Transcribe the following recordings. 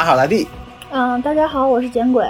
大家好，大地。嗯，大家好，我是简鬼。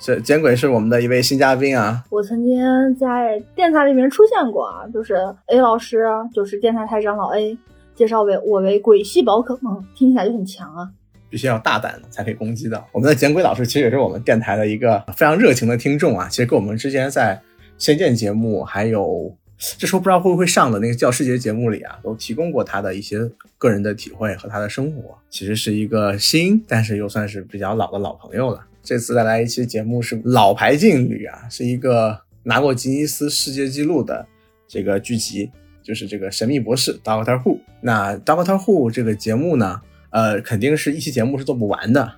是简鬼是我们的一位新嘉宾啊。我曾经在电台里面出现过啊，就是 A 老师，就是电台台长老 A 介绍为我为鬼系宝可梦，听起来就很强啊。必须要大胆才可以攻击到我们的简鬼老师，其实也是我们电台的一个非常热情的听众啊。其实跟我们之前在仙剑节目，还有这时候不知道会不会上的那个教师节节目里啊，都提供过他的一些个人的体会和他的生活。其实是一个新，但是又算是比较老的老朋友了。这次再来一期节目是老牌劲旅啊，是一个拿过吉尼斯世界纪录的这个剧集，就是这个《神秘博士》Doctor Who。那 Doctor Who 这个节目呢？呃，肯定是一期节目是做不完的，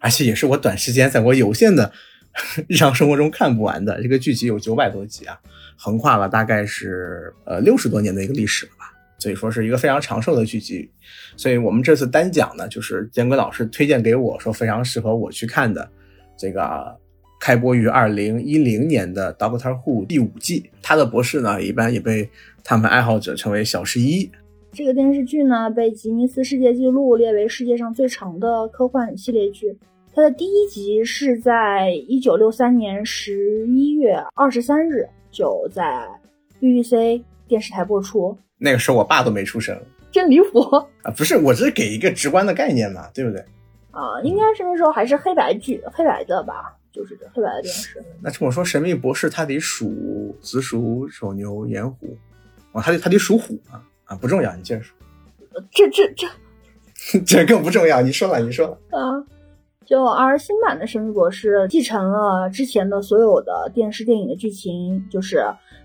而且也是我短时间在我有限的 日常生活中看不完的。这个剧集有九百多集啊，横跨了大概是呃六十多年的一个历史了吧，所以说是一个非常长寿的剧集。所以我们这次单讲呢，就是坚哥老师推荐给我说非常适合我去看的这个开播于二零一零年的《Doctor Who》第五季。他的博士呢，一般也被他们爱好者称为小十一。这个电视剧呢，被吉尼斯世界纪录列为世界上最长的科幻系列剧。它的第一集是在一九六三年十一月二十三日就在 BBC 电视台播出。那个时候我爸都没出生，真离谱啊！不是，我只是给一个直观的概念嘛，对不对？啊，应该是那时候还是黑白剧，黑白的吧，就是黑白的电视。那这么说，神秘博士他得属子鼠、手牛、寅虎，哦，他得他得属虎啊。啊，不重要，你接着说。这这这，这更不重要。你说了，你说了。啊，就而新版的《神秘博士》继承了之前的所有的电视电影的剧情，就是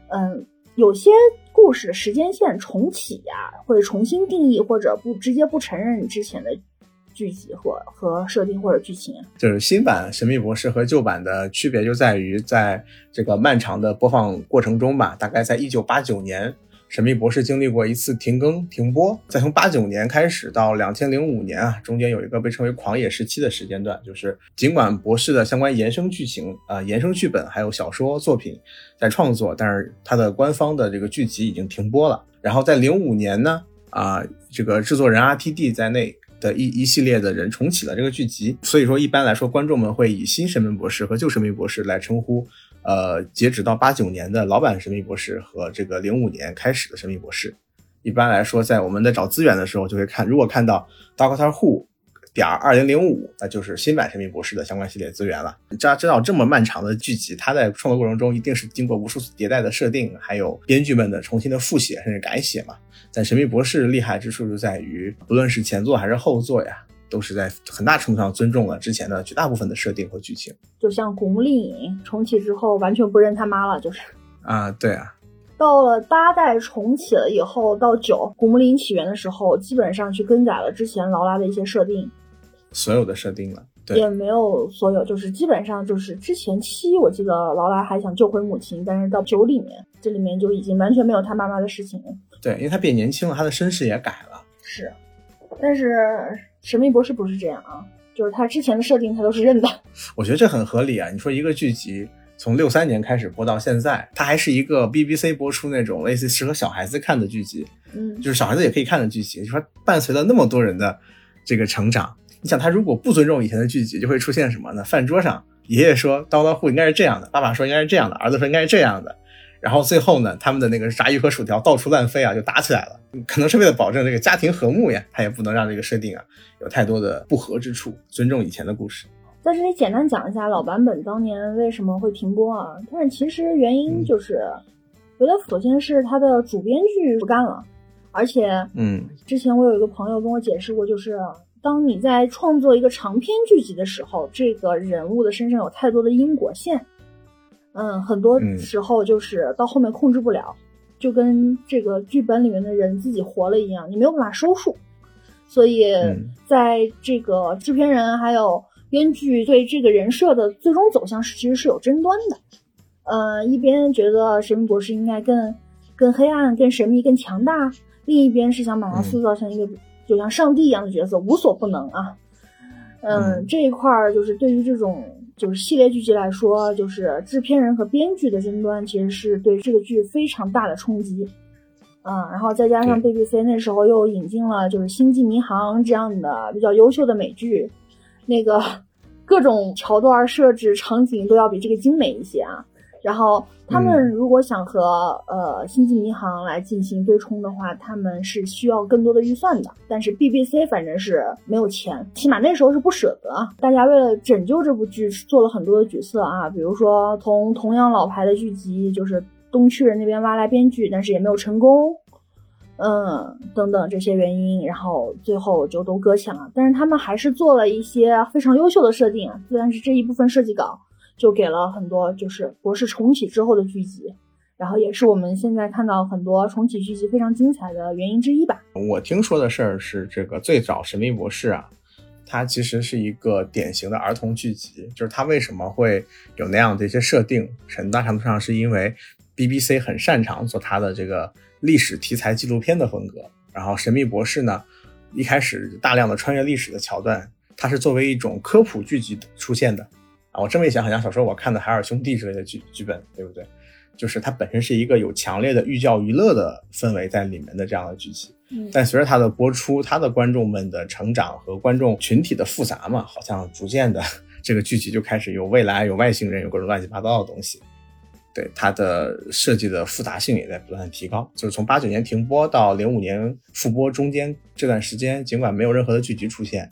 嗯，有些故事时间线重启呀，会重新定义或者不直接不承认之前的剧集或和设定或者剧情。就是新版《神秘博士》和旧版的区别就在于，在这个漫长的播放过程中吧，大概在一九八九年。神秘博士经历过一次停更停播，再从八九年开始到两千零五年啊，中间有一个被称为狂野时期的时间段，就是尽管博士的相关延伸剧情啊、延伸剧本还有小说作品在创作，但是它的官方的这个剧集已经停播了。然后在零五年呢，啊，这个制作人 RTD 在内的一一系列的人重启了这个剧集，所以说一般来说，观众们会以新神秘博士和旧神秘博士来称呼。呃，截止到八九年的老版神秘博士和这个零五年开始的神秘博士，一般来说，在我们在找资源的时候就会看，如果看到 Doctor Who 点二零零五，那就是新版神秘博士的相关系列资源了。大家知道这么漫长的剧集，它在创作过程中一定是经过无数次迭代的设定，还有编剧们的重新的复写甚至改写嘛。但神秘博士厉害之处就在于，不论是前作还是后作呀。都是在很大程度上尊重了之前的绝大部分的设定和剧情，就像《古墓丽影》重启之后完全不认他妈了，就是啊，对啊。到了八代重启了以后，到九《古墓丽影》起源的时候，基本上去更改了之前劳拉的一些设定，所有的设定了，对也没有所有，就是基本上就是之前七，我记得劳拉还想救回母亲，但是到九里面，这里面就已经完全没有他妈妈的事情了。对，因为他变年轻了，他的身世也改了。是，但是。神秘博士不是这样啊，就是他之前的设定他都是认的。我觉得这很合理啊。你说一个剧集从六三年开始播到现在，它还是一个 BBC 播出那种类似适合小孩子看的剧集，嗯，就是小孩子也可以看的剧集。你说伴随了那么多人的这个成长，你想他如果不尊重以前的剧集，就会出现什么呢？饭桌上爷爷说刀刀户应该是这样的，爸爸说应该是这样的，儿子说应该是这样的。然后最后呢，他们的那个炸鱼和薯条到处乱飞啊，就打起来了。可能是为了保证这个家庭和睦呀，他也不能让这个设定啊有太多的不合之处，尊重以前的故事。在这里简单讲一下老版本当年为什么会停播啊？但是其实原因就是，觉得首先是他的主编剧不干了，而且，嗯，之前我有一个朋友跟我解释过，就是当你在创作一个长篇剧集的时候，这个人物的身上有太多的因果线。嗯，很多时候就是到后面控制不了，就跟这个剧本里面的人自己活了一样，你没有办法收束。所以，在这个制片人还有编剧对这个人设的最终走向是其实是有争端的。呃，一边觉得神秘博士应该更更黑暗、更神秘、更强大，另一边是想把他塑造成一个就像上帝一样的角色，无所不能啊。嗯，这一块儿就是对于这种。就是系列剧集来说，就是制片人和编剧的争端，其实是对这个剧非常大的冲击。嗯，然后再加上 BBC 那时候又引进了就是《星际迷航》这样的比较优秀的美剧，那个 各种桥段设置场景都要比这个精美一些啊。然后他们如果想和呃星际迷航来进行对冲的话，他们是需要更多的预算的。但是 BBC 反正是没有钱，起码那时候是不舍得。大家为了拯救这部剧，做了很多的举措啊，比如说从同样老牌的剧集，就是东区人那边挖来编剧，但是也没有成功。嗯，等等这些原因，然后最后就都搁浅了。但是他们还是做了一些非常优秀的设定虽然是这一部分设计稿。就给了很多，就是博士重启之后的剧集，然后也是我们现在看到很多重启剧集非常精彩的原因之一吧。我听说的事儿是，这个最早《神秘博士》啊，它其实是一个典型的儿童剧集，就是它为什么会有那样的一些设定，很大程度上是因为 BBC 很擅长做它的这个历史题材纪录片的风格，然后《神秘博士》呢，一开始大量的穿越历史的桥段，它是作为一种科普剧集出现的。啊，我这么一想，好像小时候我看的《海尔兄弟》之类的剧剧本，对不对？就是它本身是一个有强烈的寓教于乐的氛围在里面的这样的剧集。嗯，但随着它的播出，它的观众们的成长和观众群体的复杂嘛，好像逐渐的这个剧集就开始有未来、有外星人、有各种乱七八糟的东西。对它的设计的复杂性也在不断的提高。就是从八九年停播到零五年复播中间这段时间，尽管没有任何的剧集出现。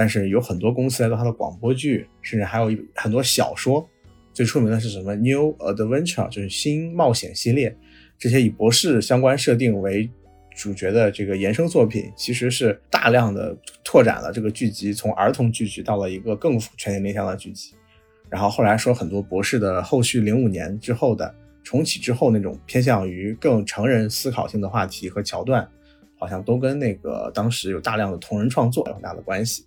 但是有很多公司来做它的广播剧，甚至还有一很多小说。最出名的是什么？New Adventure，就是新冒险系列。这些以博士相关设定为主角的这个衍生作品，其实是大量的拓展了这个剧集，从儿童剧集到了一个更全年龄向的剧集。然后后来说很多博士的后续，零五年之后的重启之后那种偏向于更成人思考性的话题和桥段，好像都跟那个当时有大量的同人创作有很大的关系。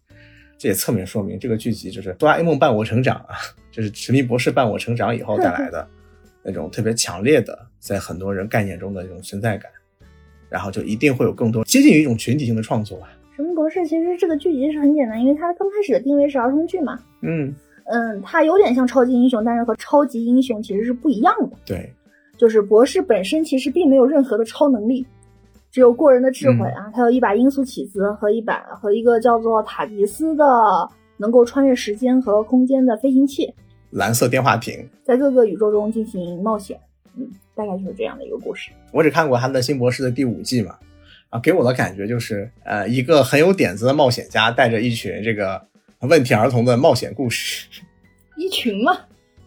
这也侧面说明这个剧集就是哆啦 A 梦伴我成长啊，就是神秘博士伴我成长以后带来的那种特别强烈的，在很多人概念中的这种存在感，然后就一定会有更多接近于一种群体性的创作吧。神秘博士其实这个剧集是很简单，因为它刚开始的定位是儿童剧嘛。嗯嗯，它有点像超级英雄，但是和超级英雄其实是不一样的。对，就是博士本身其实并没有任何的超能力。只有过人的智慧啊！他有一把音速起子和一把和一个叫做塔迪斯的能够穿越时间和空间的飞行器，蓝色电话亭，在各个宇宙中进行冒险。嗯，大概就是这样的一个故事。我只看过他的新博士的第五季嘛，啊，给我的感觉就是，呃，一个很有点子的冒险家带着一群这个问题儿童的冒险故事。一群吗？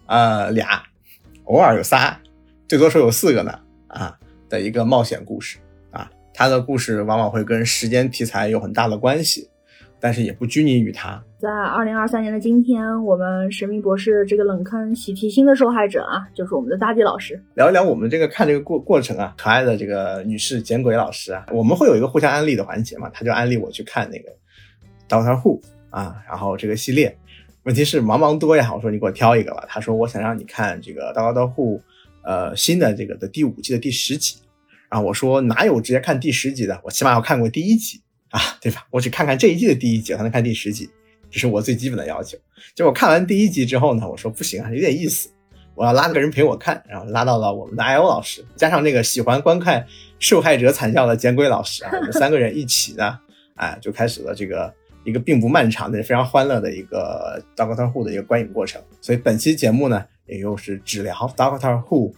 呃，俩，偶尔有仨，最多时候有四个呢。啊，的一个冒险故事。他的故事往往会跟时间题材有很大的关系，但是也不拘泥于他。在二零二三年的今天，我们神秘博士这个冷坑喜提新的受害者啊，就是我们的大地老师。聊一聊我们这个看这个过过程啊，可爱的这个女士简鬼老师啊，我们会有一个互相安利的环节嘛？他就安利我去看那个 Doctor Who 啊，然后这个系列，问题是茫茫多呀，我说你给我挑一个吧。他说我想让你看这个 Doctor Who，呃，新的这个的第五季的第十集。然后我说哪有直接看第十集的？我起码要看过第一集啊，对吧？我只看看这一季的第一集，才能看第十集，这是我最基本的要求。结果看完第一集之后呢，我说不行啊，有点意思，我要拉个人陪我看。然后拉到了我们的 IO 老师，加上那个喜欢观看受害者惨叫的简鬼老师啊，我们三个人一起呢，哎，就开始了这个一个并不漫长的、非常欢乐的一个 Doctor Who 的一个观影过程。所以本期节目呢，也又是只聊 Doctor Who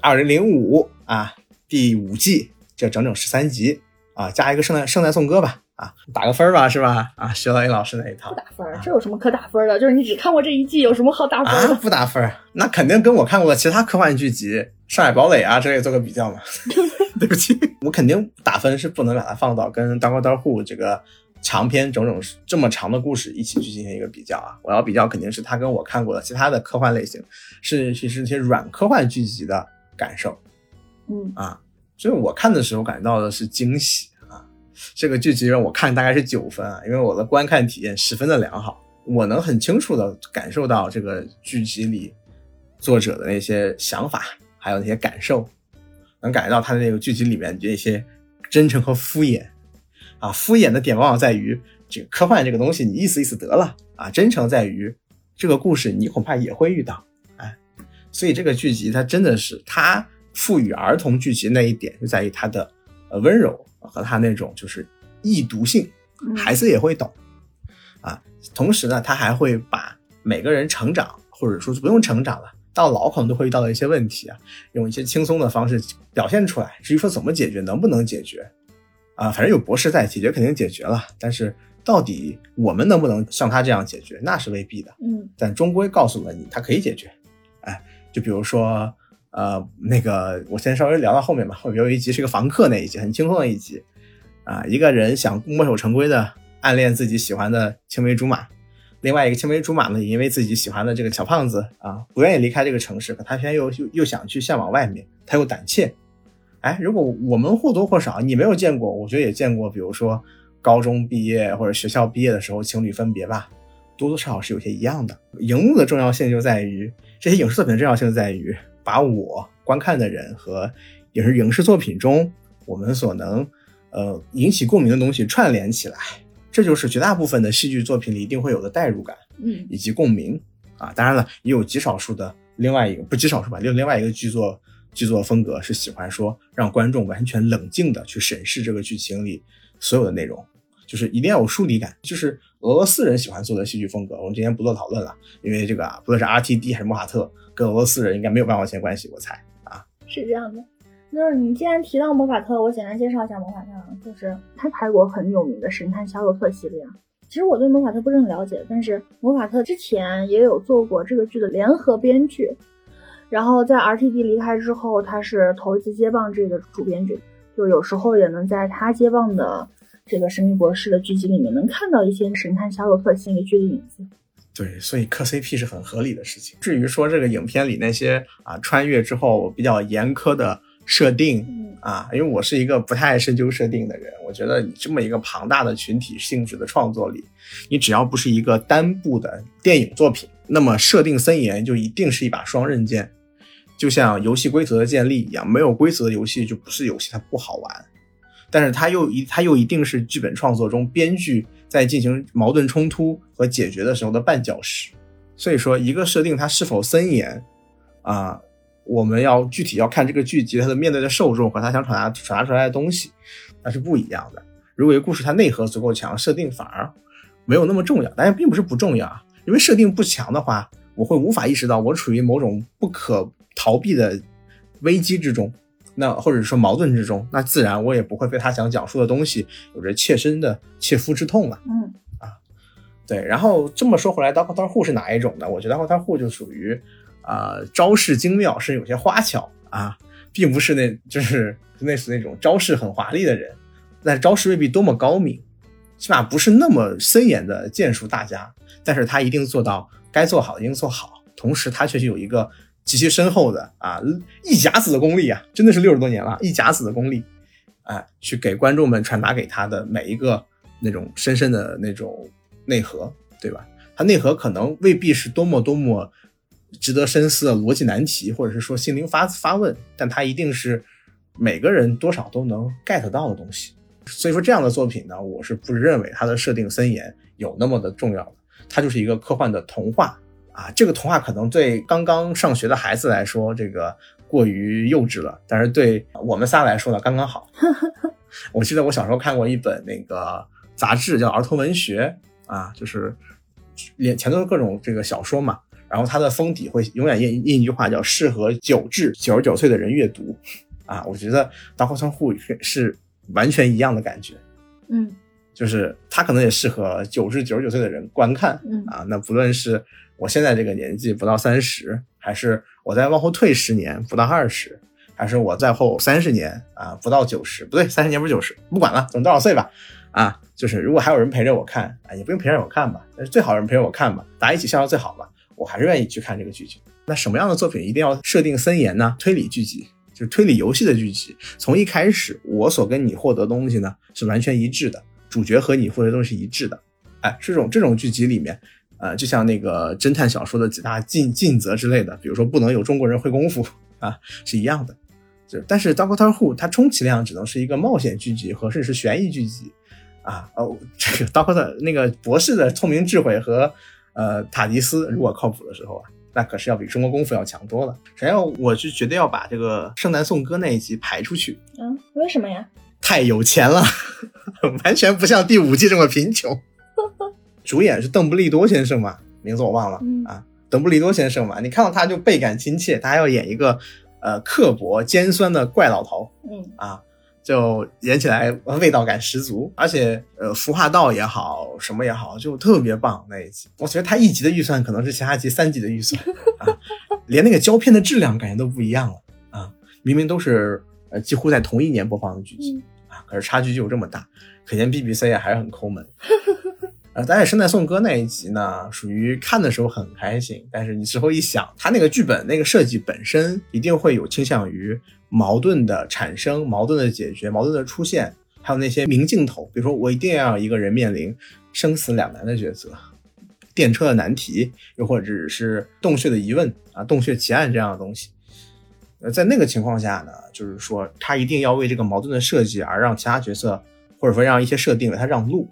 二零零五啊。第五季这整整十三集啊，加一个圣诞圣诞颂歌吧啊，打个分吧是吧？啊，徐老鹰老师那一套不打分，这有什么可打分的？就是你只看过这一季，有什么好打分的？不打分，那肯定跟我看过的其他科幻剧集《上海堡垒》啊之类做个比较嘛。对不起，我肯定打分是不能把它放到跟《Doctor Who》这个长篇整整这么长的故事一起去进行一个比较啊。我要比较肯定是它跟我看过的其他的科幻类型，是其实那些软科幻剧集的感受。嗯啊，所以我看的时候感觉到的是惊喜啊！这个剧集让我看大概是九分啊，因为我的观看体验十分的良好，我能很清楚的感受到这个剧集里作者的那些想法，还有那些感受，能感觉到他的那个剧集里面这些真诚和敷衍啊。敷衍的点往往在于这个科幻这个东西，你意思意思得了啊。真诚在于这个故事你恐怕也会遇到，哎，所以这个剧集它真的是它。赋予儿童剧集那一点就在于它的呃温柔和它那种就是易读性，孩子也会懂啊。同时呢，他还会把每个人成长，或者说不用成长了，到老可能都会遇到的一些问题啊，用一些轻松的方式表现出来。至于说怎么解决，能不能解决，啊，反正有博士在，解决肯定解决了。但是到底我们能不能像他这样解决，那是未必的。嗯，但终归告诉了你，他可以解决。哎，就比如说，呃，那个我先稍微聊到后面吧。后面有一集是个房客那一集，很轻松的一集。啊，一个人想墨守成规的暗恋自己喜欢的青梅竹马，另外一个青梅竹马呢，也因为自己喜欢的这个小胖子啊，不愿意离开这个城市，可他偏又又又想去向往外面，他又胆怯。哎，如果我们或多或少，你没有见过，我觉得也见过，比如说高中毕业或者学校毕业的时候情侣分别吧，多多少少是有些一样的。荧幕的重要性就在于这些影视作品的重要性在于把我观看的人和也是影视作品中我们所能。呃，引起共鸣的东西串联起来，这就是绝大部分的戏剧作品里一定会有的代入感，嗯，以及共鸣啊。当然了，也有极少数的另外一个不极少数吧，有另外一个剧作剧作风格是喜欢说让观众完全冷静的去审视这个剧情里所有的内容，就是一定要有疏离感，就是俄罗斯人喜欢做的戏剧风格。我们今天不做讨论了，因为这个啊，不论是 R T D 还是莫法特，跟俄罗斯人应该没有半毛钱关系，我猜啊，是这样的。那你既然提到魔法特，我简单介绍一下魔法特，就是他拍过很有名的神探夏洛特系列。其实我对魔法特不是很了解，但是魔法特之前也有做过这个剧的联合编剧，然后在 RTD 离开之后，他是头一次接棒这个主编剧，就有时候也能在他接棒的这个神秘博士的剧集里面能看到一些神探夏洛克系列剧的影子。对，所以磕 CP 是很合理的事情。至于说这个影片里那些啊穿越之后比较严苛的。设定啊，因为我是一个不太爱深究设定的人，我觉得你这么一个庞大的群体性质的创作里，你只要不是一个单部的电影作品，那么设定森严就一定是一把双刃剑，就像游戏规则的建立一样，没有规则的游戏就不是游戏，它不好玩。但是它又一，它又一定是剧本创作中编剧在进行矛盾冲突和解决的时候的绊脚石。所以说，一个设定它是否森严啊？我们要具体要看这个剧集它的面对的受众和它想传达传达出来的东西，那是不一样的。如果一个故事它内核足够强，设定反而没有那么重要。但是并不是不重要啊，因为设定不强的话，我会无法意识到我处于某种不可逃避的危机之中，那或者说矛盾之中，那自然我也不会被他想讲述的东西有着切身的切肤之痛了。嗯啊，对。然后这么说回来，刀刀户是哪一种呢？我觉得刀户就属于。啊，招式精妙是有些花巧啊，并不是那，就是类似那种招式很华丽的人，但招式未必多么高明，起码不是那么森严的剑术大家，但是他一定做到该做好的应做好，同时他确实有一个极其深厚的啊一甲子的功力啊，真的是六十多年了，一甲子的功力，哎，去给观众们传达给他的每一个那种深深的那种内核，对吧？他内核可能未必是多么多么。值得深思的逻辑难题，或者是说心灵发发问，但它一定是每个人多少都能 get 到的东西。所以说这样的作品呢，我是不认为它的设定森严有那么的重要的，它就是一个科幻的童话啊。这个童话可能对刚刚上学的孩子来说，这个过于幼稚了，但是对我们仨来说呢，刚刚好。我记得我小时候看过一本那个杂志，叫《儿童文学》啊，就是连前头是各种这个小说嘛。然后它的封底会永远印印一句话，叫“适合九至九十九岁的人阅读”，啊，我觉得《大后仓户》是完全一样的感觉，嗯，就是它可能也适合九至九十九岁的人观看，嗯啊，那不论是我现在这个年纪不到三十，还是我再往后退十年不到二十，还是我再后三十年啊不到九十，不对，三十年不是九十，不管了，总多少岁吧，啊，就是如果还有人陪着我看，啊，也不用陪着我看吧，但是最好人陪着我看吧，大家一起笑到最好吧。我还是愿意去看这个剧情。那什么样的作品一定要设定森严呢？推理剧集就是推理游戏的剧集。从一开始，我所跟你获得东西呢是完全一致的，主角和你获得东西一致的。哎，这种这种剧集里面，呃，就像那个侦探小说的几大禁禁则之类的，比如说不能有中国人会功夫啊，是一样的。就但是《Doctor Who》它充其量只能是一个冒险剧集，或者是悬疑剧集啊。哦，这个 Doctor 那个博士的聪明智慧和。呃，塔迪斯如果靠谱的时候啊，那可是要比中国功夫要强多了。首先，我就觉得要把这个圣诞颂歌那一集排出去。嗯，为什么呀？太有钱了，完全不像第五季这么贫穷。主演是邓布利多先生嘛，名字我忘了啊，邓布利多先生嘛，你看到他就倍感亲切，他还要演一个呃刻薄尖酸的怪老头，嗯啊。就演起来味道感十足，而且呃服化道也好，什么也好，就特别棒那一集。我觉得他一集的预算可能是其他集三集的预算 啊，连那个胶片的质量感觉都不一样了啊！明明都是呃几乎在同一年播放的剧集啊，可是差距就有这么大，可见 BBC 还是很抠门。呃，但是《生在颂歌》那一集呢，属于看的时候很开心，但是你事后一想，他那个剧本那个设计本身一定会有倾向于。矛盾的产生、矛盾的解决、矛盾的出现，还有那些明镜头，比如说我一定要一个人面临生死两难的抉择，电车的难题，又或者是洞穴的疑问啊、洞穴奇案这样的东西。呃，在那个情况下呢，就是说他一定要为这个矛盾的设计而让其他角色，或者说让一些设定为他让路。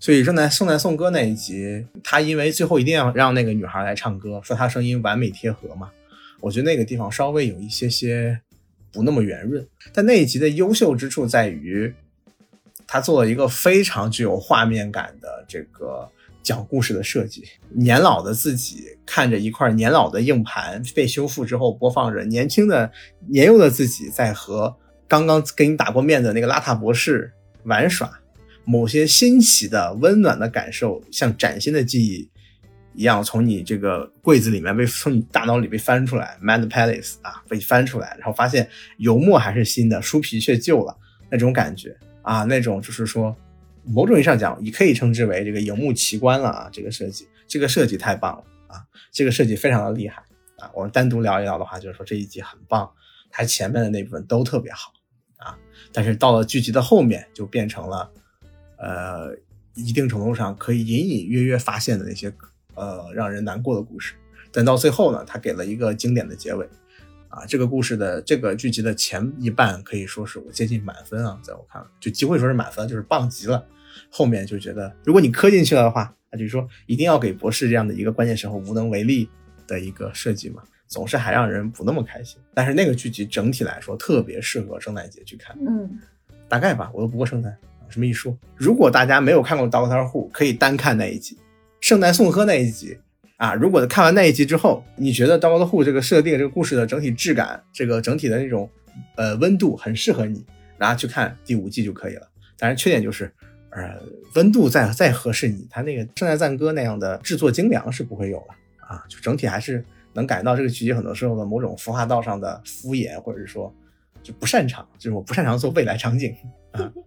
所以圣诞圣诞颂歌那一集，他因为最后一定要让那个女孩来唱歌，说她声音完美贴合嘛，我觉得那个地方稍微有一些些。不那么圆润，但那一集的优秀之处在于，他做了一个非常具有画面感的这个讲故事的设计。年老的自己看着一块年老的硬盘被修复之后，播放着年轻的年幼的自己在和刚刚跟你打过面的那个邋遢博士玩耍，某些新奇的温暖的感受，像崭新的记忆。一样从你这个柜子里面被从你大脑里被翻出来，Mad Palace 啊被翻出来，然后发现油墨还是新的，书皮却旧了，那种感觉啊，那种就是说，某种意义上讲，也可以称之为这个荧幕奇观了啊。这个设计，这个设计太棒了啊，这个设计非常的厉害啊。我们单独聊一聊的话，就是说这一集很棒，它前面的那部分都特别好啊，但是到了剧集的后面就变成了，呃，一定程度上可以隐隐约约发现的那些。呃，让人难过的故事，但到最后呢，他给了一个经典的结尾，啊，这个故事的这个剧集的前一半可以说是我接近满分啊，在我看来，就几乎说是满分，就是棒极了。后面就觉得，如果你磕进去了的话，那就是说一定要给博士这样的一个关键时候无能为力的一个设计嘛，总是还让人不那么开心。但是那个剧集整体来说特别适合圣诞节去看，嗯，大概吧，我都不过圣诞，这么一说，如果大家没有看过 Doctor Who，可以单看那一集。圣诞颂歌那一集啊，如果看完那一集之后，你觉得《Doctor Who》这个设定、这个故事的整体质感、这个整体的那种呃温度很适合你，然后去看第五季就可以了。当然，缺点就是，呃，温度再再合适你，它那个圣诞赞歌那样的制作精良是不会有了啊。就整体还是能感觉到这个剧集很多时候的某种服化道上的敷衍，或者是说就不擅长，就是我不擅长做未来场景啊。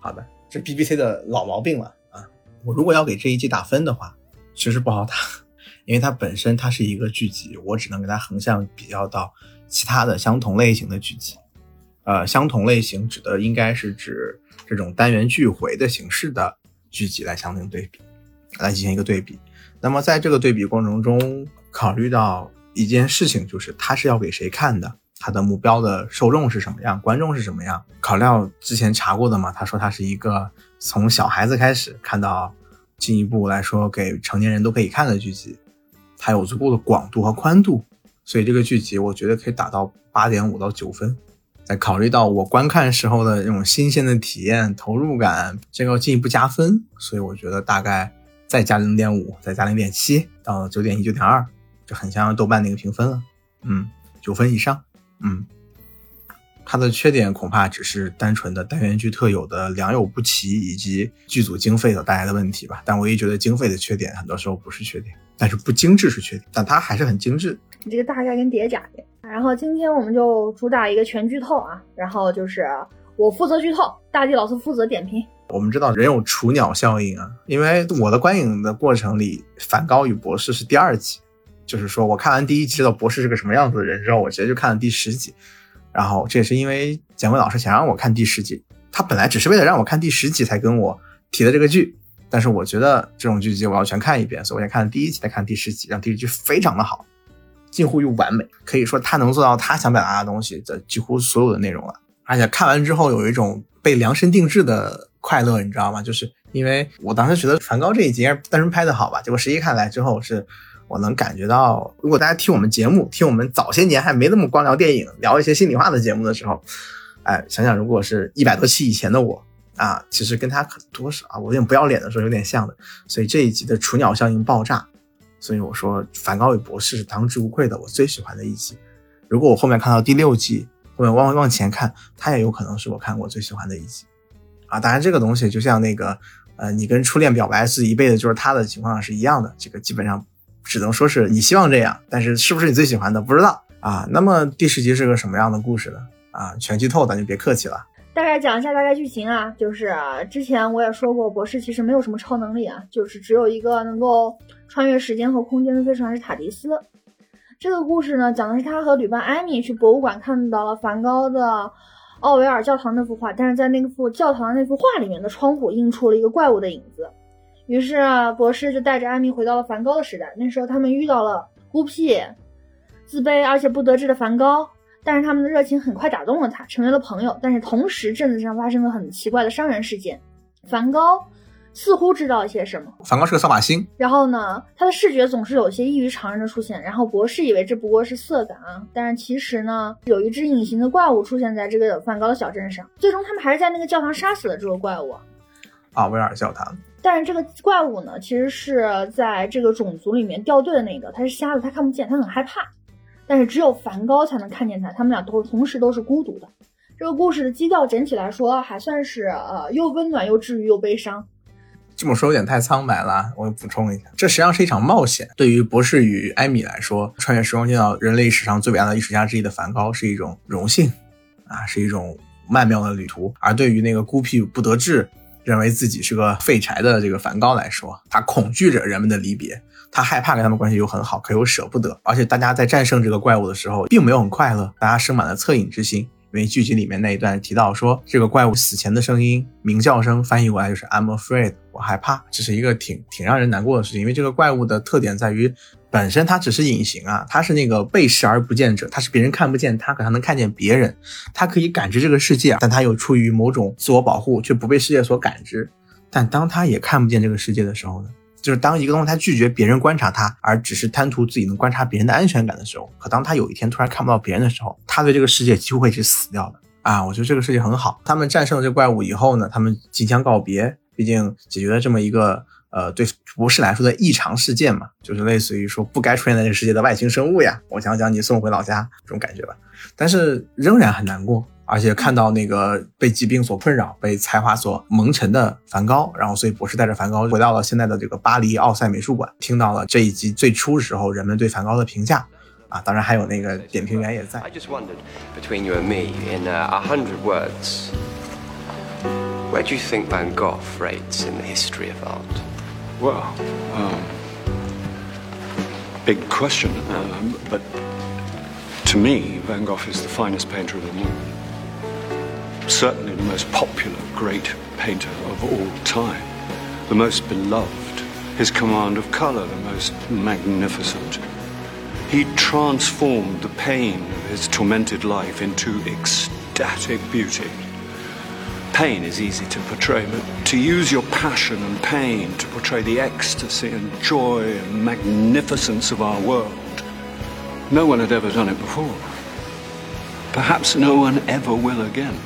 好的，这 BBC 的老毛病了啊。我如果要给这一季打分的话。其实不好打，因为它本身它是一个剧集，我只能给它横向比较到其他的相同类型的剧集。呃，相同类型指的应该是指这种单元剧回的形式的剧集来相应对比，来进行一个对比。那么在这个对比过程中，考虑到一件事情，就是它是要给谁看的，它的目标的受众是什么样，观众是什么样。考料之前查过的嘛，他说它是一个从小孩子开始看到。进一步来说，给成年人都可以看的剧集，它有足够的广度和宽度，所以这个剧集我觉得可以打到八点五到九分。再考虑到我观看时候的那种新鲜的体验、投入感，这个进一步加分，所以我觉得大概再加零点五，再加零点七，到九点一、九点二，就很像豆瓣那个评分了。嗯，九分以上。嗯。它的缺点恐怕只是单纯的单元剧特有的良莠不齐，以及剧组经费所带来的问题吧。但我也觉得经费的缺点很多时候不是缺点，但是不精致是缺点，但它还是很精致。你这个大概跟叠加的。然后今天我们就主打一个全剧透啊，然后就是我负责剧透，大地老师负责点评。我们知道人有雏鸟效应啊，因为我的观影的过程里，《梵高与博士》是第二集，就是说我看完第一集知道博士是个什么样子的人之后，我直接就看了第十集。然后这也是因为蒋伟老师想让我看第十集，他本来只是为了让我看第十集才跟我提的这个剧，但是我觉得这种剧集我要全看一遍，所以我先看了第一集再看第十集，让第十集非常的好，近乎于完美，可以说他能做到他想表达的东西的几乎所有的内容了，而且看完之后有一种被量身定制的快乐，你知道吗？就是因为我当时觉得梵高这一集单纯拍的好吧，结果实际看来之后是。我能感觉到，如果大家听我们节目，听我们早些年还没那么光聊电影，聊一些心里话的节目的时候，哎，想想如果是一百多期以前的我，啊，其实跟他可多少啊，我有点不要脸的时候有点像的。所以这一集的雏鸟效应爆炸，所以我说梵高与博士是当之无愧的我最喜欢的一集。如果我后面看到第六季，后面往往前看，它也有可能是我看过最喜欢的一集啊。当然这个东西就像那个呃，你跟初恋表白是一辈子就是他的情况是一样的，这个基本上只能说是你希望这样，但是是不是你最喜欢的不知道啊。那么第十集是个什么样的故事呢？啊，全剧透咱就别客气了。大概讲一下大概剧情啊，就是之前我也说过，博士其实没有什么超能力啊，就是只有一个能够穿越时间和空间的飞船是塔迪斯。这个故事呢，讲的是他和旅伴艾米去博物馆看到了梵高的奥维尔教堂那幅画，但是在那幅教堂的那幅画里面的窗户映出了一个怪物的影子。于是啊博士就带着艾米回到了梵高的时代，那时候他们遇到了孤僻、自卑而且不得志的梵高。但是他们的热情很快打动了他，成为了朋友。但是同时，镇子上发生了很奇怪的伤人事件。梵高似乎知道一些什么。梵高是个扫把星。然后呢，他的视觉总是有些异于常人的出现。然后博士以为这不过是色感啊，但是其实呢，有一只隐形的怪物出现在这个梵高的小镇上。最终，他们还是在那个教堂杀死了这个怪物。阿维尔教堂。但是这个怪物呢，其实是在这个种族里面掉队的那个，他是瞎子，他看不见，他很害怕。但是只有梵高才能看见他，他们俩都同时都是孤独的。这个故事的基调整体来说还算是呃又温暖又治愈又悲伤。这么说有点太苍白了，我补充一下，这实际上是一场冒险。对于博士与艾米来说，穿越时光见到人类史上最伟大的艺术家之一的梵高是一种荣幸啊，是一种曼妙的旅途。而对于那个孤僻不得志、认为自己是个废柴的这个梵高来说，他恐惧着人们的离别。他害怕跟他们关系又很好，可又舍不得，而且大家在战胜这个怪物的时候，并没有很快乐，大家生满了恻隐之心。因为剧集里面那一段提到说，这个怪物死前的声音鸣叫声翻译过来就是 I'm afraid，我害怕，这是一个挺挺让人难过的事情。因为这个怪物的特点在于，本身它只是隐形啊，它是那个被视而不见者，它是别人看不见它，可它能看见别人，它可以感知这个世界，但它又出于某种自我保护，却不被世界所感知。但当它也看不见这个世界的时候呢？就是当一个东西它拒绝别人观察它，而只是贪图自己能观察别人的安全感的时候，可当他有一天突然看不到别人的时候，他对这个世界几乎会是死掉的啊！我觉得这个世界很好。他们战胜了这怪物以后呢，他们即将告别，毕竟解决了这么一个呃对博士来说的异常事件嘛，就是类似于说不该出现在这个世界的外星生物呀，我想将你送回老家这种感觉吧。但是仍然很难过。而且看到那个被疾病所困扰、被才华所蒙尘的梵高，然后所以博士带着梵高回到了现在的这个巴黎奥赛美术馆，听到了这一集最初时候人们对梵高的评价啊，当然还有那个点评员也在。I just wondered between you and me in a hundred words, where do you think Van Gogh rates in the history of art? Well, um, big question, but to me, Van Gogh is the finest painter of them all. certainly the most popular great painter of all time, the most beloved, his command of color the most magnificent. He transformed the pain of his tormented life into ecstatic beauty. Pain is easy to portray, but to use your passion and pain to portray the ecstasy and joy and magnificence of our world, no one had ever done it before. Perhaps no one ever will again.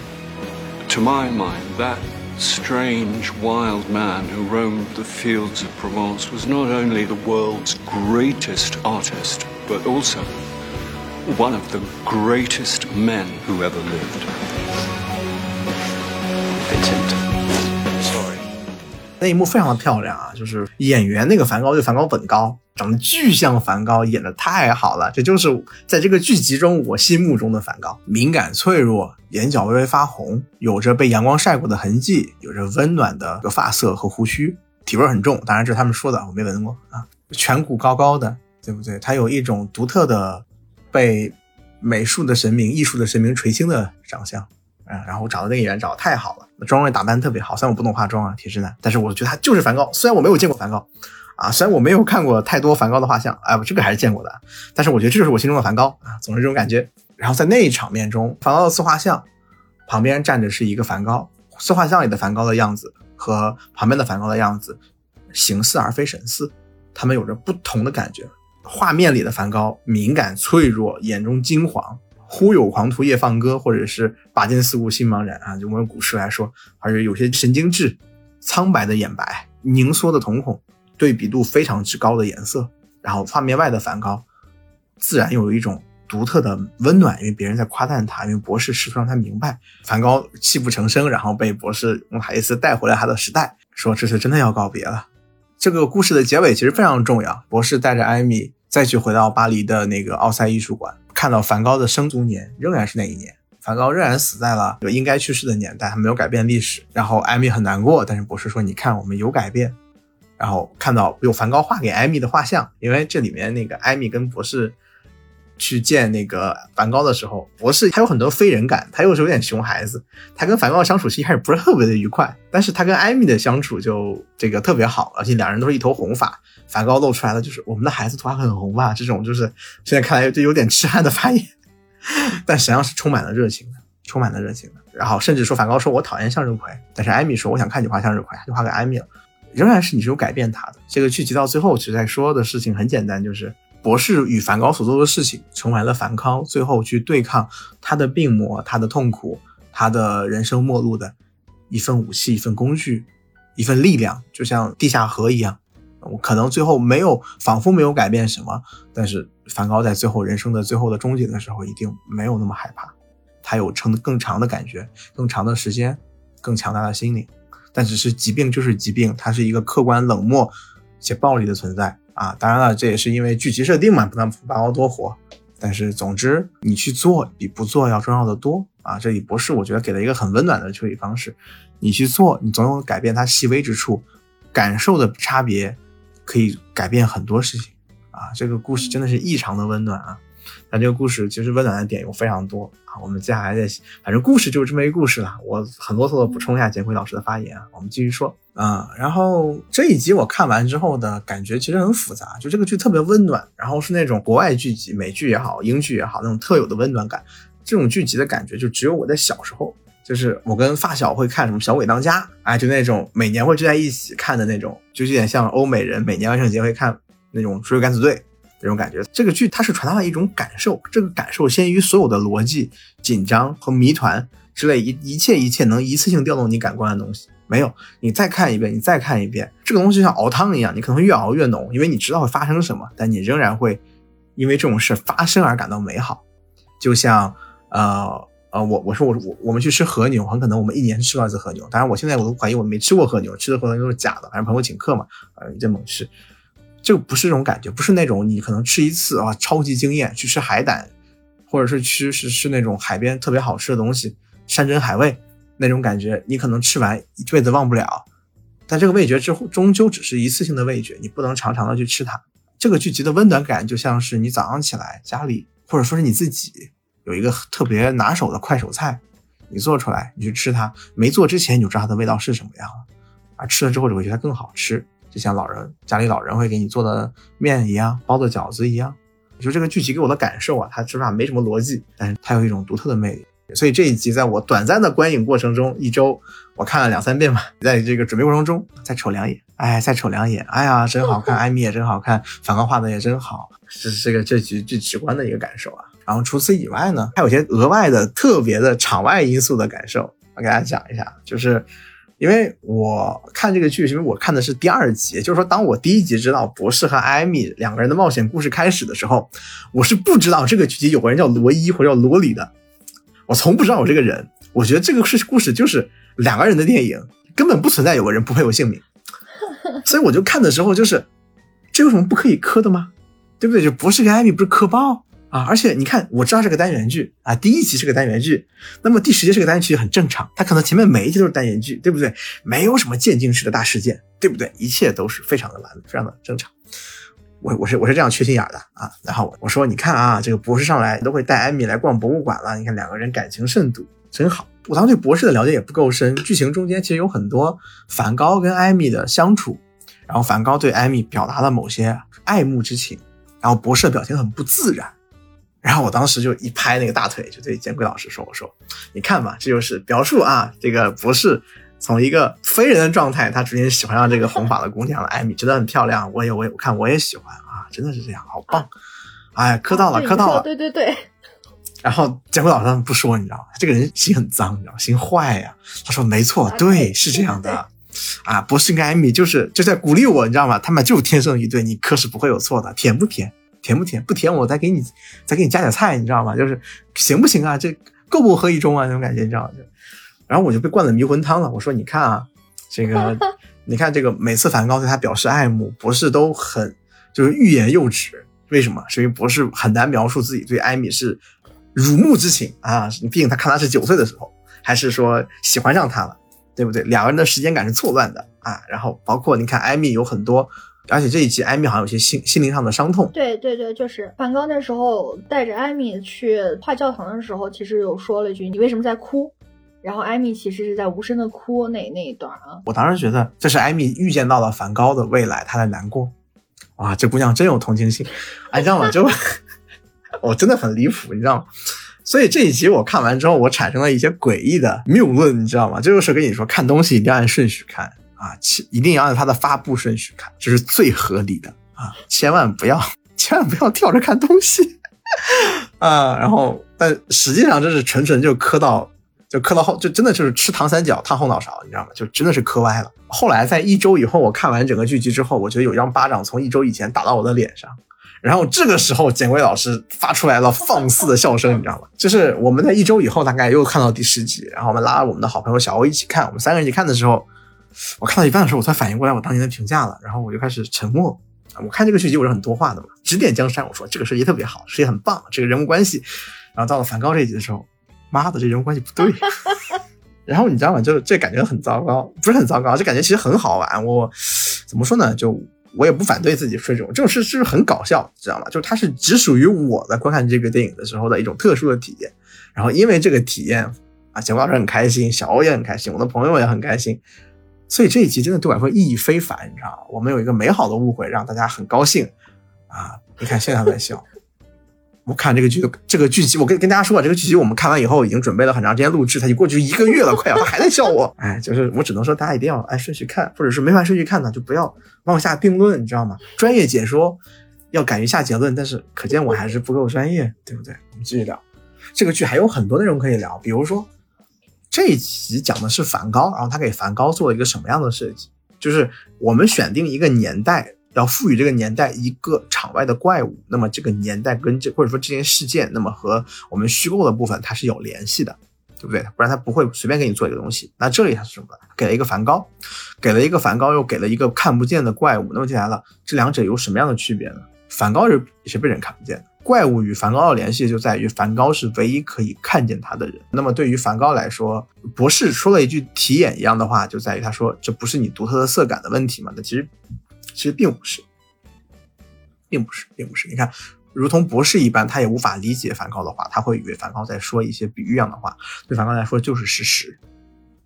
To my mind, that strange, wild man who roamed the fields of Provence was not only the world's greatest artist, but also one of the greatest men who ever lived. 那一幕非常的漂亮啊，就是演员那个梵高就梵高本高。长得巨像梵高，演的太好了，这就是在这个剧集中我心目中的梵高。敏感脆弱，眼角微微发红，有着被阳光晒过的痕迹，有着温暖的发色和胡须，体味很重。当然这是他们说的，我没闻过啊。颧骨高高的，对不对？他有一种独特的被美术的神明、艺术的神明垂青的长相啊。然后我找的那个演员找的太好了，妆容也打扮特别好。虽然我不懂化妆啊，铁直男，但是我觉得他就是梵高。虽然我没有见过梵高。啊，虽然我没有看过太多梵高的画像，哎，我这个还是见过的，但是我觉得这就是我心中的梵高啊，总是这种感觉。然后在那一场面中，梵高的自画像旁边站着是一个梵高，自画像里的梵高的样子和旁边的梵高的样子形似而非神似，他们有着不同的感觉。画面里的梵高敏感脆弱，眼中金黄；忽有狂徒夜放歌，或者是拔剑四顾心茫然啊，就我们古诗来说，还是有些神经质、苍白的眼白、凝缩的瞳孔，对比度非常之高的颜色，然后画面外的梵高，自然有一种独特的温暖，因为别人在夸赞他，因为博士试图让他明白，梵高泣不成声，然后被博士用台词带回来他的时代，说这次真的要告别了。这个故事的结尾其实非常重要。博士带着艾米再去回到巴黎的那个奥赛艺术馆，看到梵高的生卒年仍然是那一年，梵高仍然死在了有应该去世的年代，还没有改变历史。然后艾米很难过，但是博士说：“你看，我们有改变。”然后看到有梵高画给艾米的画像，因为这里面那个艾米跟博士。去见那个梵高的时候，博士他有很多非人感，他又是有点熊孩子，他跟梵高相处其实还是不是特别的愉快，但是他跟艾米的相处就这个特别好，而且两人都是一头红发，梵高露出来的就是我们的孩子头发很红吧，这种就是现在看来就有点痴汉的发言，但实际上是充满了热情的，充满了热情的。然后甚至说梵高说我讨厌向日葵，但是艾米说我想看你画向日葵，他就画给艾米了，仍然是你是有改变他的。这个剧集到最后其实在说的事情很简单，就是。博士与梵高所做的事情，成为了梵高最后去对抗他的病魔、他的痛苦、他的人生末路的一份武器、一份工具、一份力量，就像地下河一样。我可能最后没有，仿佛没有改变什么，但是梵高在最后人生的最后的终结的时候，一定没有那么害怕。他有成更长的感觉、更长的时间、更强大的心灵。但只是疾病就是疾病，它是一个客观冷漠且暴力的存在。啊，当然了，这也是因为剧集设定嘛，不能拔高多活。但是总之，你去做比不做要重要的多啊！这里博士我觉得给了一个很温暖的处理方式，你去做，你总有改变它细微之处，感受的差别可以改变很多事情啊！这个故事真的是异常的温暖啊！但这个故事其实温暖的点有非常多啊！我们接下来再，反正故事就是这么一个故事了。我很啰嗦的补充一下简辉老师的发言啊，我们继续说。啊，然后这一集我看完之后的感觉其实很复杂，就这个剧特别温暖，然后是那种国外剧集，美剧也好，英剧也好，那种特有的温暖感。这种剧集的感觉就只有我在小时候，就是我跟发小会看什么《小鬼当家》，哎，就那种每年会聚在一起看的那种，就有点像欧美人每年万圣节会看那种《水果敢死队》那种感觉。这个剧它是传达了一种感受，这个感受先于所有的逻辑、紧张和谜团之类一一切一切能一次性调动你感官的东西。没有，你再看一遍，你再看一遍，这个东西就像熬汤一样，你可能会越熬越浓，因为你知道会发生什么，但你仍然会因为这种事发生而感到美好。就像呃呃，我我说我我我们去吃和牛，很可能我们一年吃到一次和牛，当然我现在我都怀疑我没吃过和牛，吃的和牛都是假的，反正朋友请客嘛，呃，在猛吃，这个不是这种感觉，不是那种你可能吃一次啊超级惊艳，去吃海胆，或者是吃是吃那种海边特别好吃的东西，山珍海味。那种感觉，你可能吃完一辈子忘不了，但这个味觉之后终究只是一次性的味觉，你不能常常的去吃它。这个剧集的温暖感就像是你早上起来家里，或者说是你自己有一个特别拿手的快手菜，你做出来你去吃它，没做之前你就知道它的味道是什么样了，而吃了之后就会觉得它更好吃，就像老人家里老人会给你做的面一样，包的饺子一样。就这个剧集给我的感受啊，它实话没什么逻辑，但是它有一种独特的魅力。所以这一集在我短暂的观影过程中，一周我看了两三遍吧。在这个准备过程中，再瞅两眼，哎，再瞅两眼，哎呀，真好看，艾米也真好看，反光画的也真好，是这个这集最直观的一个感受啊。然后除此以外呢，还有些额外的、特别的场外因素的感受，我给大家讲一下。就是因为我看这个剧，是因为我看的是第二集，就是说，当我第一集知道博士和艾米两个人的冒险故事开始的时候，我是不知道这个剧集有个人叫罗伊或者叫罗里的。我从不知道我这个人，我觉得这个是故事，就是两个人的电影，根本不存在有个人不配有姓名，所以我就看的时候就是，这有什么不可以磕的吗？对不对？就博士跟艾米不是磕爆啊？而且你看，我知道是个单元剧啊，第一集是个单元剧，那么第十集是个单元剧很正常，它可能前面每一集都是单元剧，对不对？没有什么渐进式的大事件，对不对？一切都是非常的完美，非常的正常。我我是我是这样缺心眼的啊，然后我说你看啊，这个博士上来都会带艾米来逛博物馆了，你看两个人感情甚笃，真好。我当时对博士的了解也不够深，剧情中间其实有很多梵高跟艾米的相处，然后梵高对艾米表达了某些爱慕之情，然后博士的表情很不自然，然后我当时就一拍那个大腿，就对建贵老师说，我说你看吧，这就是描述啊，这个博士。从一个非人的状态，他逐渐喜欢上这个红发的姑娘了。艾米真的很漂亮，我也我也我看我也喜欢啊，真的是这样，好棒！哎，磕到了，磕到了，对对对。然后蒋伟老师他们不说，你知道吗？这个人心很脏，你知道吗？心坏呀。他说没错，对，是这样的。啊，博士跟艾米就是就在鼓励我，你知道吗？他们就是天生一对，你磕是不会有错的。甜不甜？甜不甜？不甜，我再给你再给你加点菜，你知道吗？就是行不行啊？这够不合一中啊？那种感觉，你知道吗？就然后我就被灌了迷魂汤了。我说你看啊，这个 你看这个每次梵高对他表示爱慕，博士都很就是欲言又止。为什么？是因为博士很难描述自己对艾米是如沐之情啊。毕竟他看他是九岁的时候，还是说喜欢上他了。对不对？两个人的时间感是错乱的啊。然后包括你看，艾米有很多，而且这一集艾米好像有些心心灵上的伤痛。对对对，就是梵高那时候带着艾米去画教堂的时候，其实有说了一句：“你为什么在哭？”然后艾米其实是在无声的哭那那一段啊。我当时觉得这是艾米预见到了梵高的未来，她在难过。哇，这姑娘真有同情心。哎，你知道吗？就 我真的很离谱，你知道吗？所以这一集我看完之后，我产生了一些诡异的谬论，你知道吗？这就是跟你说，看东西一定要按顺序看啊，一定要按它的发布顺序看，这是最合理的啊，千万不要，千万不要跳着看东西 啊。然后，但实际上这是纯纯就磕到，就磕到后，就真的就是吃糖三角烫后脑勺，你知道吗？就真的是磕歪了。后来在一周以后，我看完整个剧集之后，我觉得有一张巴掌从一周以前打到我的脸上。然后这个时候，简贵老师发出来了放肆的笑声，你知道吗？就是我们在一周以后，大概又看到第十集，然后我们拉我们的好朋友小欧一起看。我们三个人一起看的时候，我看到一半的时候，我才反应过来我当年的评价了。然后我就开始沉默。我看这个剧集我是很多话的嘛，指点江山。我说这个设计特别好，设计很棒，这个人物关系。然后到了梵高这一集的时候，妈的，这人物关系不对。然后你知道吗？就这感觉很糟糕，不是很糟糕，这感觉其实很好玩。我怎么说呢？就。我也不反对自己说这种，这种事是很搞笑，知道吗？就是它是只属于我在观看这个电影的时候的一种特殊的体验。然后因为这个体验啊，小老师很开心，小欧也很开心，我的朋友也很开心。所以这一集真的对我来说意义非凡，你知道吗？我们有一个美好的误会，让大家很高兴啊！你看现在在笑。我看这个剧的这个剧集，我跟跟大家说啊，这个剧集我们看完以后已经准备了很长时间录制，它已经过去一个月了，快要他还在笑我。哎，就是我只能说大家一定要按顺序看，或者是没法顺序看的就不要妄下定论，你知道吗？专业解说要敢于下结论，但是可见我还是不够专业，对不对？我们继续聊这个剧，还有很多内容可以聊，比如说这一集讲的是梵高，然后他给梵高做了一个什么样的设计？就是我们选定一个年代。要赋予这个年代一个场外的怪物，那么这个年代跟这或者说这件事件，那么和我们虚构的部分它是有联系的，对不对？不然他不会随便给你做一个东西。那这里它是什么？给了一个梵高，给了一个梵高，又给了一个看不见的怪物。那么接下来了，这两者有什么样的区别呢？梵高是是被人看不见的，怪物与梵高的联系就在于梵高是唯一可以看见他的人。那么对于梵高来说，博士说了一句题眼一样的话，就在于他说这不是你独特的色感的问题嘛？那其实。其实并不是，并不是，并不是。你看，如同博士一般，他也无法理解梵高的话，他会以为梵高在说一些比喻样的话。对梵高来说，就是事实。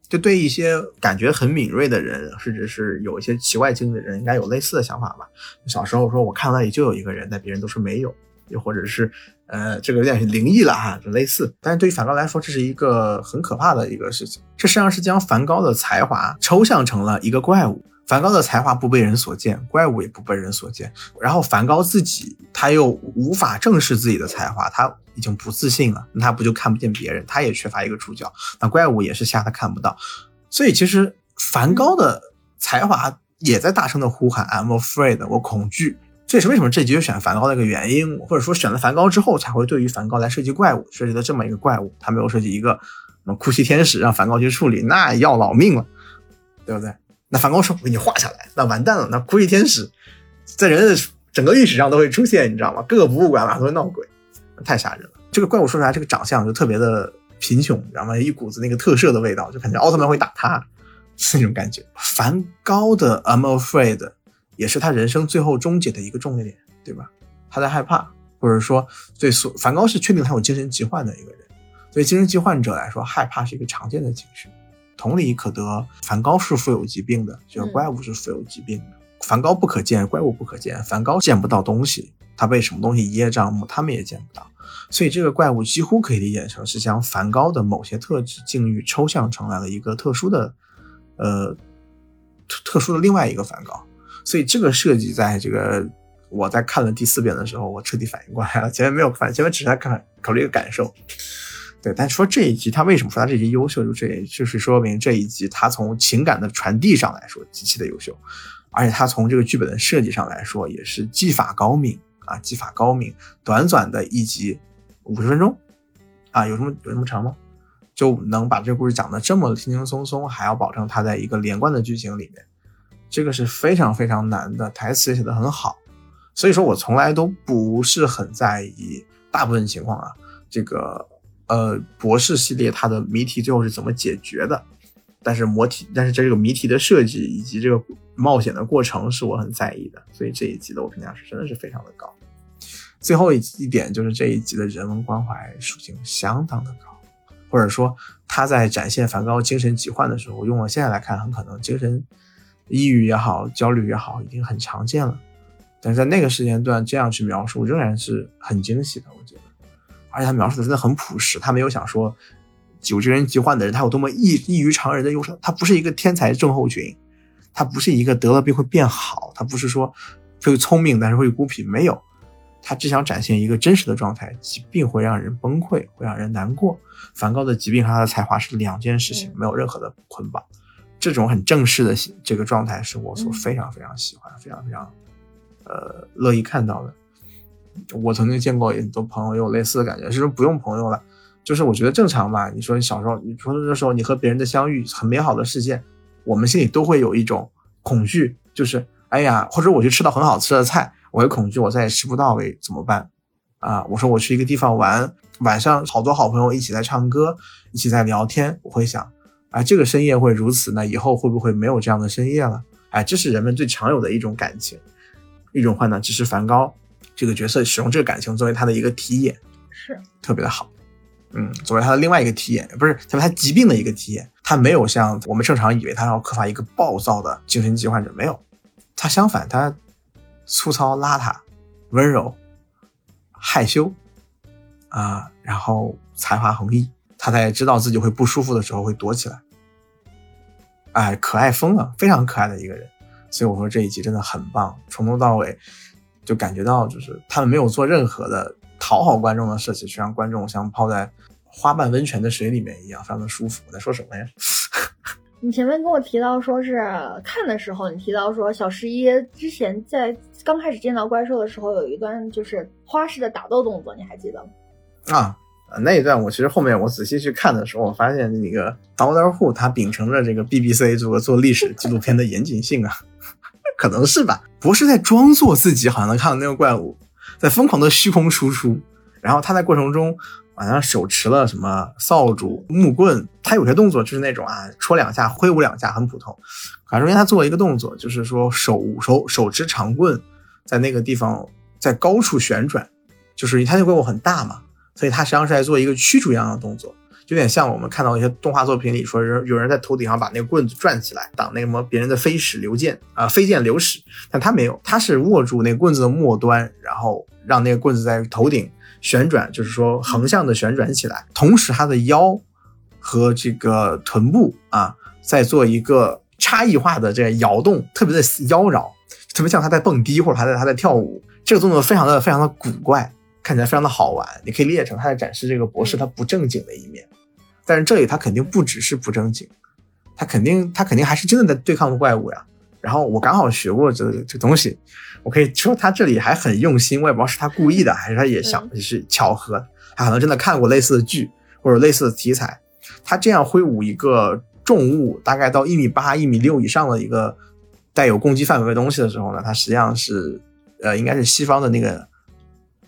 就对一些感觉很敏锐的人，甚至是有一些奇怪经历的人，应该有类似的想法吧。小时候说，我看到也就有一个人，但别人都说没有。又或者是，呃，这个有点灵异了哈，就类似。但是对于梵高来说，这是一个很可怕的一个事情。这实际上是将梵高的才华抽象成了一个怪物。梵高的才华不被人所见，怪物也不被人所见。然后梵高自己他又无法正视自己的才华，他已经不自信了，那他不就看不见别人？他也缺乏一个主角。那怪物也是吓他看不到。所以其实梵高的才华也在大声的呼喊：“I'm afraid，我恐惧。”这也是为什么这集就选梵高的一个原因，或者说选了梵高之后才会对于梵高来设计怪物，设计的这么一个怪物。他没有设计一个什么哭泣天使让梵高去处理，那要老命了，对不对？那梵高说：“我给你画下来，那完蛋了。那哭泣天使在人类的整个历史上都会出现，你知道吗？各个博物馆嘛都会闹鬼，太吓人了。这个怪物说出来，这个长相就特别的贫穷，你知道吗？一股子那个特摄的味道，就感觉奥特曼会打他是那种感觉。梵高的 I'm afraid 也是他人生最后终结的一个重点，对吧？他在害怕，或者说对所梵高是确定他有精神疾患的一个人，对精神疾患者来说，害怕是一个常见的情绪。”同理可得，梵高是富有疾病的，就是怪物是富有疾病的。梵高不可见，怪物不可见。梵高见不到东西，他被什么东西一叶障目，他们也见不到。所以这个怪物几乎可以理解成是将梵高的某些特质境遇抽象成了一个特殊的，呃，特特殊的另外一个梵高。所以这个设计在这个我在看了第四遍的时候，我彻底反应过来了。前面没有反，前面只是在看考虑一个感受。对，但说这一集他为什么说他这一集优秀，就这就是说明这一集他从情感的传递上来说极其的优秀，而且他从这个剧本的设计上来说也是技法高明啊，技法高明。短短的一集五十分钟啊，有什么有什么长吗？就能把这故事讲的这么轻轻松松，还要保证它在一个连贯的剧情里面，这个是非常非常难的。台词也写的很好，所以说我从来都不是很在意，大部分情况啊，这个呃博士系列它的谜题最后是怎么解决的，但是模题，但是这个谜题的设计以及这个冒险的过程是我很在意的，所以这一集的我评价是真的是非常的高。最后一一点就是这一集的人文关怀属性相当的高。或者说他在展现梵高精神疾患的时候，用我现在来看，很可能精神抑郁也好，焦虑也好，已经很常见了。但是在那个时间段这样去描述，仍然是很惊喜的。我觉得，而且他描述的真的很朴实，他没有想说有这人疾患的人他有多么异异于常人的忧伤，他不是一个天才症候群，他不是一个得了病会变好，他不是说会聪明但是会孤僻，没有。他只想展现一个真实的状态，疾病会让人崩溃，会让人难过。梵高的疾病和他的才华是两件事情，没有任何的捆绑。这种很正式的这个状态是我所非常非常喜欢、非常非常呃乐意看到的。我曾经见过很多朋友有类似的感觉，是说不用朋友了，就是我觉得正常吧。你说你小时候，你说那时候你和别人的相遇很美好的事件，我们心里都会有一种恐惧，就是哎呀，或者我去吃到很好吃的菜。我会恐惧，我再也吃不到，喂，怎么办？啊，我说我去一个地方玩，晚上好多好朋友一起在唱歌，一起在聊天，我会想，啊，这个深夜会如此，那以后会不会没有这样的深夜了？哎，这是人们最常有的一种感情，一种患难。只是梵高这个角色使用这个感情作为他的一个体验，是特别的好。嗯，作为他的另外一个体验，不是作为他疾病的一个体验，他没有像我们正常以为他要刻画一个暴躁的精神疾患者，没有，他相反，他。粗糙邋遢，温柔，害羞，啊，然后才华横溢。他在知道自己会不舒服的时候会躲起来，哎，可爱疯了，非常可爱的一个人。所以我说这一集真的很棒，从头到尾就感觉到就是他们没有做任何的讨好观众的设计，去让观众像泡在花瓣温泉的水里面一样，非常的舒服。我在说什么呀？你前面跟我提到说是看的时候，你提到说小十一之前在刚开始见到怪兽的时候有一段就是花式的打斗动作，你还记得吗？啊，那一段我其实后面我仔细去看的时候，我发现那个 Doctor Who 他秉承着这个 BBC 这个做历史纪录片的严谨性啊，可能是吧，博士在装作自己好像能看到那个怪物，在疯狂的虚空输出，然后他在过程中。好像手持了什么扫帚、木棍，他有些动作就是那种啊，戳两下、挥舞两下，很普通。反正他做了一个动作，就是说手手手持长棍，在那个地方在高处旋转，就是他那怪物很大嘛，所以他实际上是在做一个驱逐一样的动作，有点像我们看到一些动画作品里说人有人在头顶上把那个棍子转起来挡那个什么别人的飞矢流箭啊，飞箭流矢，但他没有，他是握住那个棍子的末端，然后让那个棍子在头顶。旋转就是说横向的旋转起来，同时他的腰和这个臀部啊，在做一个差异化的这个摇动，特别的妖娆，特别像他在蹦迪或者他在他在跳舞。这个动作非常的非常的古怪，看起来非常的好玩。你可以理解成他在展示这个博士他不正经的一面，但是这里他肯定不只是不正经，他肯定他肯定还是真的在对抗怪物呀。然后我刚好学过这这东西。我可以说他这里还很用心，我也不知道是他故意的，还是他也想是巧合。他可能真的看过类似的剧或者类似的题材。他这样挥舞一个重物，大概到一米八、一米六以上的一个带有攻击范围的东西的时候呢，它实际上是呃，应该是西方的那个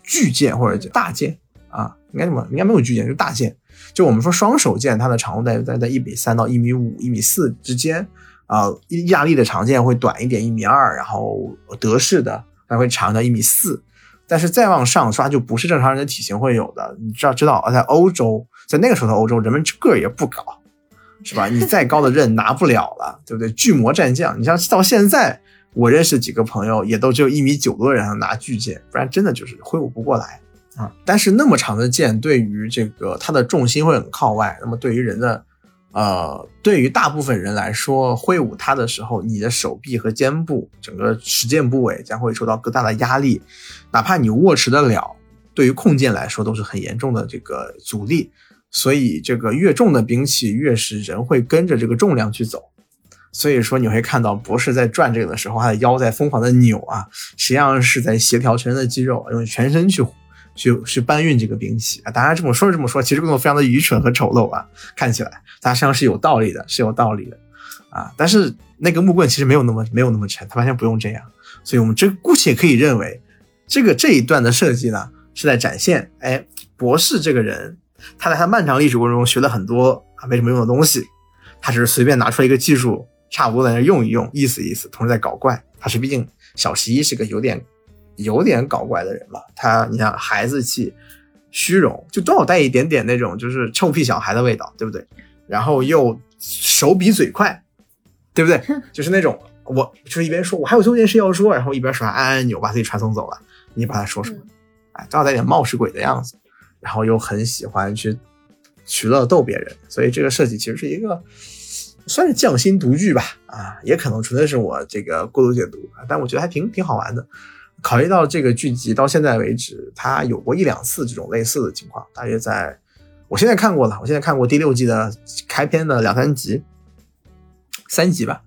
巨剑或者大剑啊，应该什么？应该没有巨剑，就是大剑。就我们说双手剑，它的长度在在在一米三到一米五、一米四之间。啊，意意大利的长剑会短一点，一米二，然后德式的它会长到一米四，但是再往上刷就不是正常人的体型会有的。你知道知道，在欧洲，在那个时候的欧洲，人们个儿也不高，是吧？你再高的刃拿不了了，对不对？巨魔战将，你像到现在，我认识几个朋友，也都只有一米九多的人拿巨剑，不然真的就是挥舞不过来啊。但是那么长的剑，对于这个它的重心会很靠外，那么对于人的。呃，对于大部分人来说，挥舞它的时候，你的手臂和肩部整个持剑部位将会受到更大的压力，哪怕你握持得了，对于控剑来说都是很严重的这个阻力。所以，这个越重的兵器，越是人会跟着这个重量去走。所以说，你会看到博士在转这个的时候，他的腰在疯狂的扭啊，实际上是在协调全身的肌肉，用全身去。去去搬运这个兵器啊！当然这么说是这么说，其实动作非常的愚蠢和丑陋啊！看起来它实际上是有道理的，是有道理的啊！但是那个木棍其实没有那么没有那么沉，它完全不用这样。所以我们这姑且可以认为，这个这一段的设计呢，是在展现，哎，博士这个人，他在他漫长历史过程中学了很多啊没什么用的东西，他只是随便拿出来一个技术，差不多在那用一用，意思意思，同时在搞怪。他是毕竟小十一是个有点。有点搞怪的人吧，他你看孩子气、虚荣，就多少带一点点那种就是臭屁小孩的味道，对不对？然后又手比嘴快，对不对？就是那种我就是一边说我还有最后一件事要说，然后一边手按按钮把自己传送走了，你把他说什么？哎，多少带点冒失鬼的样子，然后又很喜欢去取乐逗别人，所以这个设计其实是一个算是匠心独具吧，啊，也可能纯粹是我这个过度解读，但我觉得还挺挺好玩的。考虑到这个剧集到现在为止，它有过一两次这种类似的情况，大约在我现在看过了，我现在看过第六季的开篇的两三集，三集吧，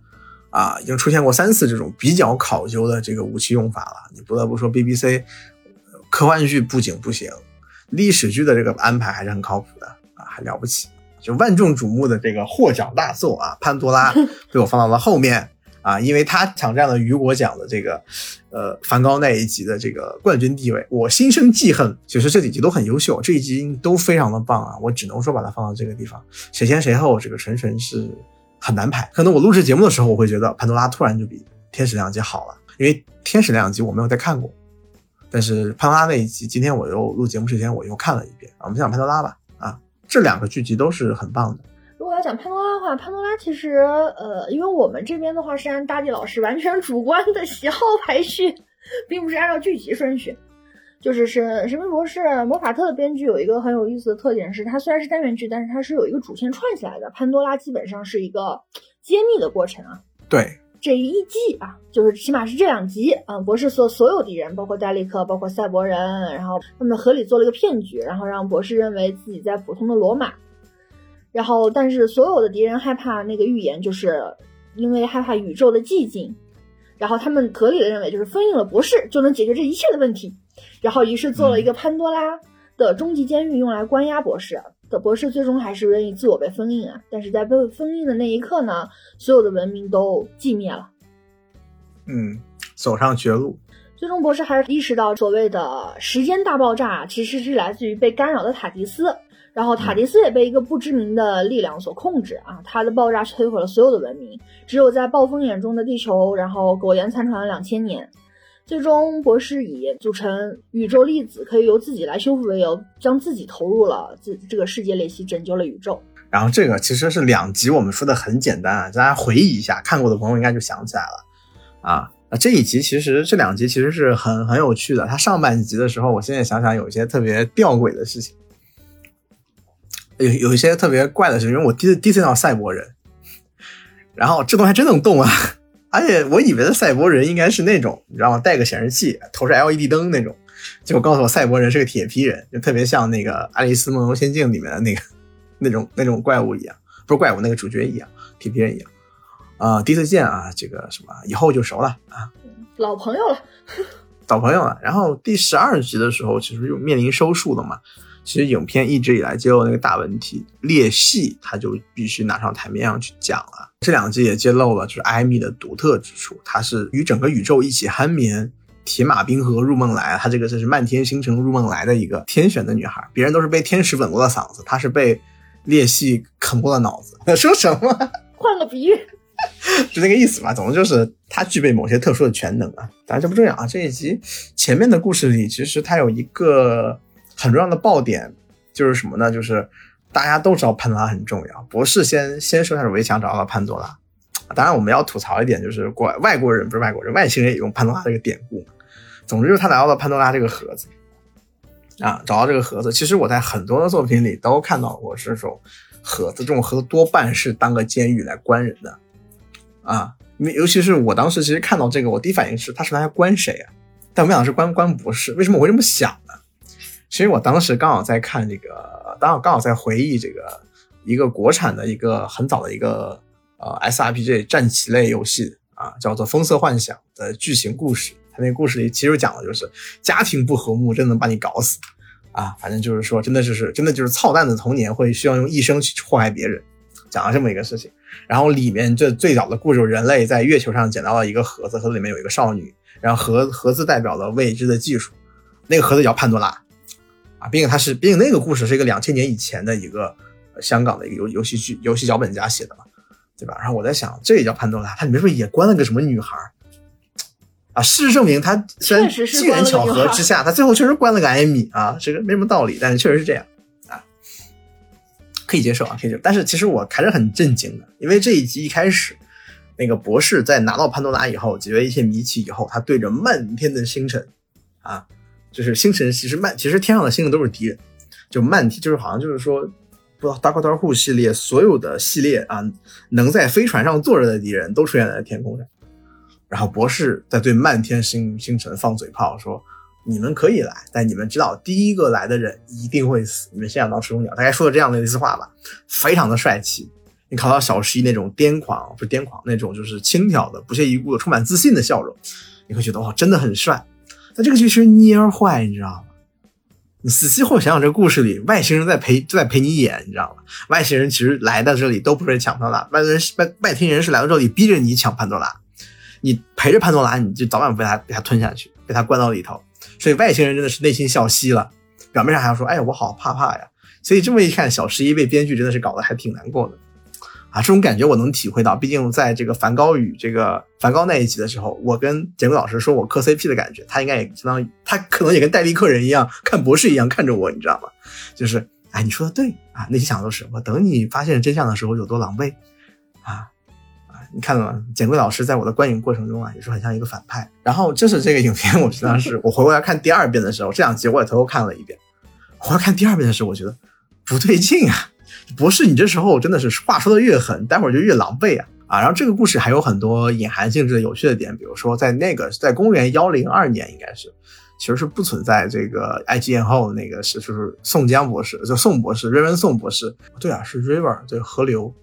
啊，已经出现过三次这种比较考究的这个武器用法了。你不得不说，BBC 科幻剧不仅不行，历史剧的这个安排还是很靠谱的啊，还了不起。就万众瞩目的这个获奖大作啊，潘多拉 被我放到了后面。啊，因为他抢占了雨果奖的这个，呃，梵高那一集的这个冠军地位，我心生记恨。其实这几集都很优秀，这一集都非常的棒啊，我只能说把它放到这个地方，谁先谁后，这个纯纯是很难排。可能我录制节目的时候，我会觉得潘多拉突然就比天使两集好了，因为天使两集我没有再看过，但是潘多拉那一集，今天我又录节目之前我又看了一遍。我们先讲潘多拉吧，啊，这两个剧集都是很棒的。讲潘多拉的话，潘多拉其实，呃，因为我们这边的话是按大地老师完全主观的喜好排序，并不是按照剧集顺序。就是是神秘博士魔法特的编剧有一个很有意思的特点，是它虽然是单元剧，但是它是有一个主线串起来的。潘多拉基本上是一个揭秘的过程啊。对，这一季啊，就是起码是这两集啊，博士所所有敌人，包括戴利克，包括赛博人，然后他们合理做了一个骗局，然后让博士认为自己在普通的罗马。然后，但是所有的敌人害怕那个预言，就是因为害怕宇宙的寂静。然后他们合理的认为，就是封印了博士就能解决这一切的问题。然后于是做了一个潘多拉的终极监狱，用来关押博士。的博士最终还是愿意自我被封印啊！但是在被封印的那一刻呢，所有的文明都寂灭了。嗯，走上绝路。最终，博士还是意识到，所谓的时间大爆炸其实是来自于被干扰的塔迪斯。然后塔迪斯也被一个不知名的力量所控制啊，它的爆炸摧毁了所有的文明，只有在暴风眼中的地球，然后苟延残喘了两千年。最终，博士以组成宇宙粒子可以由自己来修复为由，将自己投入了这这个世界练习，拯救了宇宙。然后这个其实是两集，我们说的很简单啊，大家回忆一下，看过的朋友应该就想起来了啊。啊，这一集其实这两集其实是很很有趣的。它上半集的时候，我现在想想有一些特别吊诡的事情。有有一些特别怪的事情，因为我第第一次见到赛博人，然后这东西还真能动啊！而且我以为的赛博人应该是那种，你知道吗？带个显示器，投着 LED 灯那种，结果告诉我赛博人是个铁皮人，就特别像那个《爱丽丝梦游仙境》里面的那个 那种那种怪物一样，不是怪物，那个主角一样，铁皮人一样。啊，第一次见啊，这个什么，以后就熟了啊，老朋友了，老朋友了。然后第十二集的时候，其实就面临收束了嘛。其实影片一直以来揭露那个大问题，裂隙，它就必须拿上台面上去讲了。这两集也揭露了，就是艾米的独特之处，她是与整个宇宙一起酣眠，铁马冰河入梦来，她这个是漫天星辰入梦来的一个天选的女孩。别人都是被天使吻过了嗓子，她是被裂隙啃过了脑子。说什么？换个比喻，就那个意思吧。总之就是她具备某些特殊的全能啊。当然这不重要啊。这一集前面的故事里，其实它有一个。很重要的爆点就是什么呢？就是大家都知道潘多拉很重要。博士先先说他是围墙找到了潘多拉。当然我们要吐槽一点，就是国外国人不是外国人，外星人也用潘多拉这个典故。总之就是他拿到了潘多拉这个盒子啊，找到这个盒子。其实我在很多的作品里都看到过这种盒子，这种盒子多半是当个监狱来关人的啊。尤其是我当时其实看到这个，我第一反应是他是来关谁啊？但我没想到是关关博士。为什么我会这么想？其实我当时刚好在看这个，刚好刚好在回忆这个一个国产的一个很早的一个呃 SRPG 战棋类游戏啊，叫做《风色幻想》的剧情故事。它那故事里其实讲的就是家庭不和睦，真能把你搞死啊！反正就是说，真的就是真的就是操蛋的童年会需要用一生去祸害别人，讲了这么一个事情。然后里面这最早的故事，人类在月球上捡到了一个盒子，盒子里面有一个少女，然后盒盒子代表了未知的技术，那个盒子叫潘多拉啊，毕竟它是，毕竟那个故事是一个两千年以前的一个香港的一个游游戏剧游戏脚本家写的嘛，对吧？然后我在想，这也叫潘多拉，它里面是不是也关了个什么女孩？啊，事实证明，他虽然机缘巧合之下，他最后确实关了个艾米啊，这个没什么道理，但是确实是这样啊，可以接受啊，可以接受。但是其实我还是很震惊的，因为这一集一开始，那个博士在拿到潘多拉以后，解决一些谜题以后，他对着漫天的星辰啊，就是星辰，其实漫其实天上的星星都是敌人，就漫天就是好像就是说，不知道《大 r 户》系列所有的系列啊，能在飞船上坐着的敌人都出现在天空上。然后博士在对漫天星星辰放嘴炮，说：“你们可以来，但你们知道第一个来的人一定会死。你们先想当吃中鸟。”大概说的这样的一次话吧，非常的帅气。你看到小十一那种癫狂，不是癫狂，那种就是轻佻的、不屑一顾的、充满自信的笑容，你会觉得哇，真的很帅。但这个剧其实蔫坏，你知道吗？你仔细后想想，这故事里外星人在陪在陪你演，你知道吗？外星人其实来到这里都不是抢潘多拉，外人外外星人是来到这里逼着你抢潘多拉。你陪着潘多拉，你就早晚被他被他吞下去，被他关到里头。所以外星人真的是内心笑嘻了，表面上还要说：“哎呀，我好怕怕呀。”所以这么一看，小十一被编剧真的是搞得还挺难过的啊！这种感觉我能体会到。毕竟在这个梵高与这个梵高那一集的时候，我跟简贵老师说我磕 CP 的感觉，他应该也相当于他可能也跟戴笠客人一样，看博士一样看着我，你知道吗？就是哎，你说的对啊，内心想的都是我等你发现真相的时候有多狼狈啊。你看到吗？简贵老师在我的观影过程中啊，也是很像一个反派。然后就是这个影片，我实际上是我回过来看第二遍的时候，这两集我也偷偷看了一遍。回来看第二遍的时候，我觉得不对劲啊！博士，你这时候真的是话说的越狠，待会儿就越狼狈啊啊！然后这个故事还有很多隐含性质的有趣的点，比如说在那个在公元幺零二年，应该是其实是不存在这个埃及艳后那个是就是宋江博士，就宋博士，瑞文宋博士。对啊，是 river，对河流。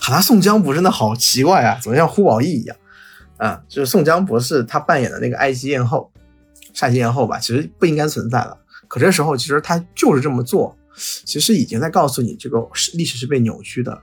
好像宋江博士真的好奇怪啊，怎么像呼保义一样？啊，就是宋江博士他扮演的那个埃及艳后、赛姬艳后吧，其实不应该存在了。可这时候其实他就是这么做，其实已经在告诉你，这个是历史是被扭曲的。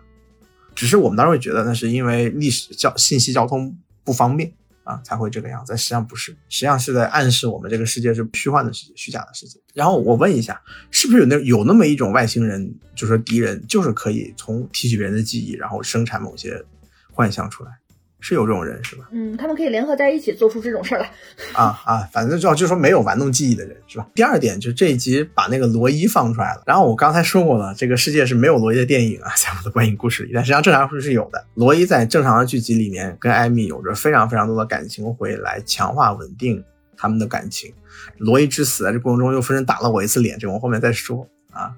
只是我们当时会觉得那是因为历史交信息交通不方便。啊，才会这个样子，实际上不是，实际上是在暗示我们这个世界是虚幻的世界，虚假的世界。然后我问一下，是不是有那有那么一种外星人，就是敌人，就是可以从提取别人的记忆，然后生产某些幻象出来？是有这种人是吧？嗯，他们可以联合在一起做出这种事儿来。啊啊，反正就就是说没有玩弄记忆的人是吧？第二点就是这一集把那个罗伊放出来了。然后我刚才说过了，这个世界是没有罗伊的电影啊，在我的观影故事里，但实际上正常故事是有的。罗伊在正常的剧集里面跟艾米有着非常非常多的感情回来强化稳定他们的感情。罗伊之死在这过程中又分身打了我一次脸，这个我后面再说啊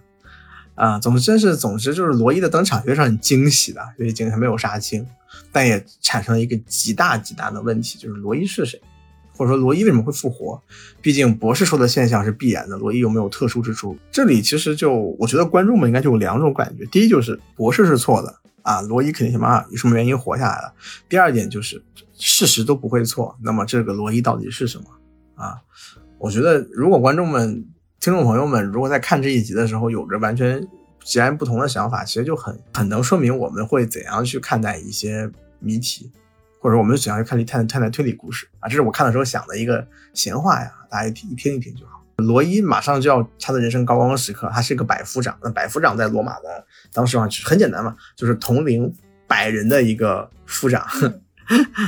啊，总之是总之就是罗伊的登场也是很惊喜的，因为惊喜没有杀青。但也产生了一个极大极大的问题，就是罗伊是谁，或者说罗伊为什么会复活？毕竟博士说的现象是必然的，罗伊有没有特殊之处？这里其实就我觉得观众们应该就有两种感觉：第一就是博士是错的啊，罗伊肯定想办法有什么原因活下来了；第二点就是事实都不会错，那么这个罗伊到底是什么啊？我觉得如果观众们、听众朋友们如果在看这一集的时候有着完全。截然不同的想法，其实就很很能说明我们会怎样去看待一些谜题，或者我们怎样去看理探探待推理故事啊。这是我看的时候想的一个闲话呀，大家一听一听就好。罗伊马上就要他的人生高光时刻，他是一个百夫长。那百夫长在罗马的当时啊，很简单嘛，就是统领百人的一个夫长，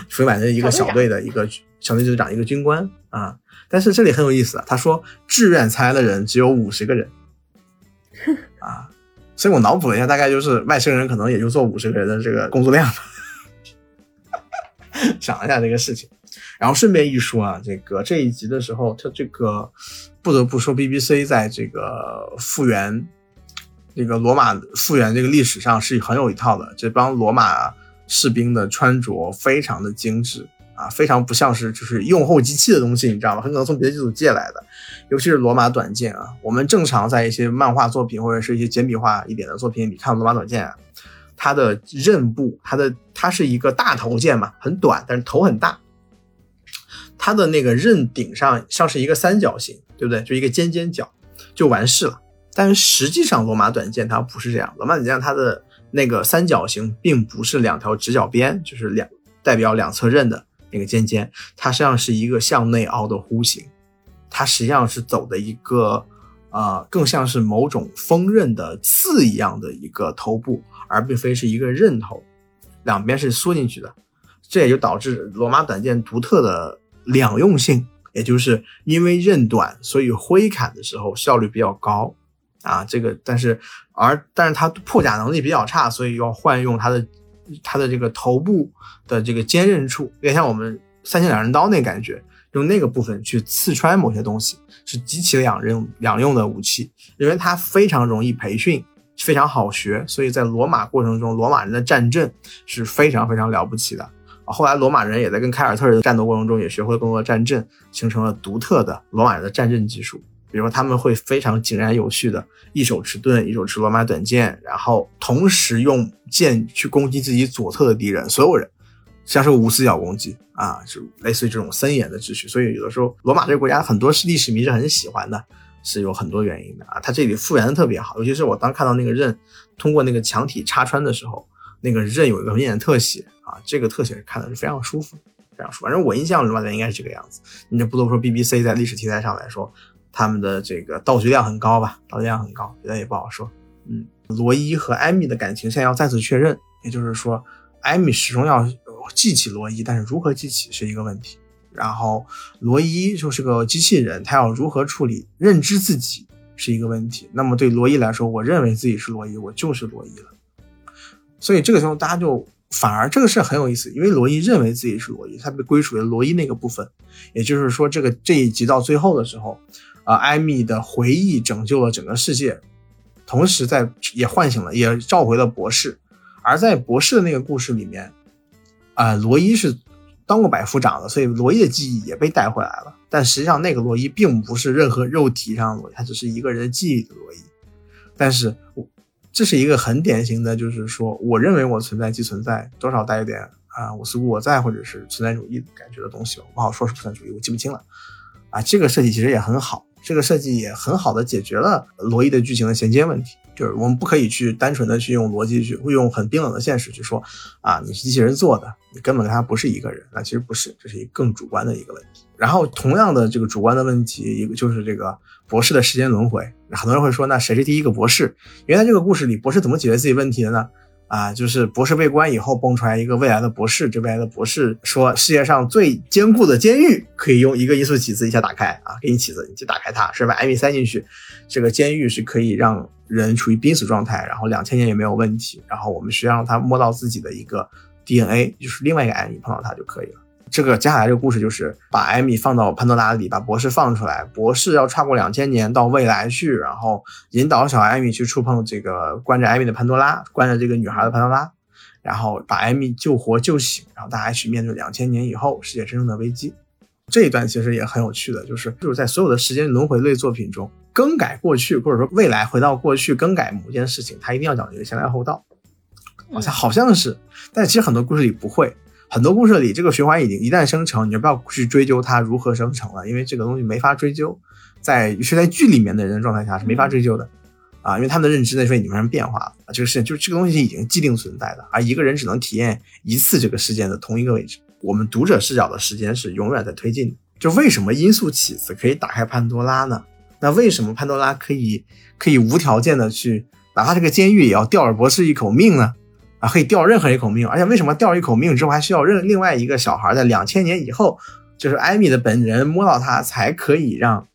属于百人一个小队的一个小队队长，一个军官啊。但是这里很有意思啊，他说志愿参加的人只有五十个人 啊。所以我脑补了一下，大概就是外星人可能也就做五十个人的这个工作量吧。想了一下这个事情，然后顺便一说啊，这个这一集的时候，他这个不得不说，BBC 在这个复原这个罗马复原这个历史上是很有一套的，这帮罗马士兵的穿着非常的精致啊，非常不像是就是用后机器的东西，你知道吗？很可能从别的剧组借来的，尤其是罗马短剑啊。我们正常在一些漫画作品或者是一些简笔画一点的作品里看罗马短剑啊，它的刃部，它的它是一个大头剑嘛，很短，但是头很大，它的那个刃顶上像是一个三角形，对不对？就一个尖尖角就完事了。但实际上，罗马短剑它不是这样。罗马短剑它的那个三角形并不是两条直角边，就是两代表两侧刃的那个尖尖，它实际上是一个向内凹的弧形。它实际上是走的一个，呃，更像是某种锋刃的刺一样的一个头部，而并非是一个刃头，两边是缩进去的。这也就导致罗马短剑独特的两用性，也就是因为刃短，所以挥砍的时候效率比较高。啊，这个但是而但是它破甲能力比较差，所以要换用它的它的这个头部的这个坚韧处，有点像我们三星两刃刀那感觉，用那个部分去刺穿某些东西，是极其两刃两用的武器，因为它非常容易培训，非常好学，所以在罗马过程中，罗马人的战阵是非常非常了不起的。后来罗马人也在跟凯尔特人的战斗过程中，也学会更多的战阵，形成了独特的罗马人的战阵技术。比如说他们会非常井然有序的，一手持盾，一手持罗马短剑，然后同时用剑去攻击自己左侧的敌人，所有人像是无死角攻击啊，就类似于这种森严的秩序。所以有的时候罗马这个国家很多是历史迷是很喜欢的，是有很多原因的啊。它这里复原的特别好，尤其是我当看到那个刃通过那个墙体插穿的时候，那个刃有一个明显的特写啊，这个特写看的是非常舒服，非常舒服。反正我印象罗马应该是这个样子。你就不多说，BBC 在历史题材上来说。他们的这个道具量很高吧？道具量很高，别的也不好说。嗯，罗伊和艾米的感情现在要再次确认，也就是说，艾米始终要记起罗伊，但是如何记起是一个问题。然后，罗伊就是个机器人，他要如何处理认知自己是一个问题。那么对罗伊来说，我认为自己是罗伊，我就是罗伊了。所以这个时候大家就反而这个事很有意思，因为罗伊认为自己是罗伊，他被归属于罗伊那个部分。也就是说，这个这一集到最后的时候。啊，艾米的回忆拯救了整个世界，同时在也唤醒了，也召回了博士。而在博士的那个故事里面，啊，罗伊是当过百夫长的，所以罗伊的记忆也被带回来了。但实际上，那个罗伊并不是任何肉体上的罗伊，他只是一个人的记忆的罗伊。但是，我这是一个很典型的，就是说，我认为我存在即存在，多少带一点啊，我似乎我在，或者是存在主义感觉的东西，我不好说是存在主义，我记不清了。啊，这个设计其实也很好。这个设计也很好的解决了罗伊的剧情的衔接问题，就是我们不可以去单纯的去用逻辑去，会用很冰冷的现实去说，啊，你是机器人做的，你根本跟他不是一个人，那其实不是，这是一更主观的一个问题。然后同样的这个主观的问题，一个就是这个博士的时间轮回，很多人会说，那谁是第一个博士？原来这个故事里，博士怎么解决自己问题的呢？啊，就是博士被关以后蹦出来一个未来的博士，这未来的博士说世界上最坚固的监狱可以用一个因素起子一下打开啊，给你起子，你就打开它，是把艾米塞进去，这个监狱是可以让人处于濒死状态，然后两千年也没有问题，然后我们需要让他摸到自己的一个 DNA，就是另外一个艾米碰到他就可以了。这个接下来这个故事就是把艾米放到潘多拉里，把博士放出来。博士要跨过两千年到未来去，然后引导小艾米去触碰这个关着艾米的潘多拉，关着这个女孩的潘多拉，然后把艾米救活救醒，然后大家一起面对两千年以后世界真正的危机。这一段其实也很有趣的，就是就是在所有的时间轮回类作品中，更改过去或者说未来回到过去更改某件事情，它一定要讲一个先来后到，好像好像是，但其实很多故事里不会。很多故事里，这个循环已经一旦生成，你就不要去追究它如何生成了，因为这个东西没法追究，在是在剧里面的人的状态下是没法追究的，啊，因为他们的认知那时候已经发生变化了啊，这个事情就是这个东西已经既定存在的，而一个人只能体验一次这个事件的同一个位置，我们读者视角的时间是永远在推进的。就为什么音速起子可以打开潘多拉呢？那为什么潘多拉可以可以无条件的去，哪怕这个监狱也要吊尔博士一口命呢？啊，可以吊任何一口命，而且为什么吊一口命之后还需要任另外一个小孩在两千年以后，就是艾米的本人摸到他才可以让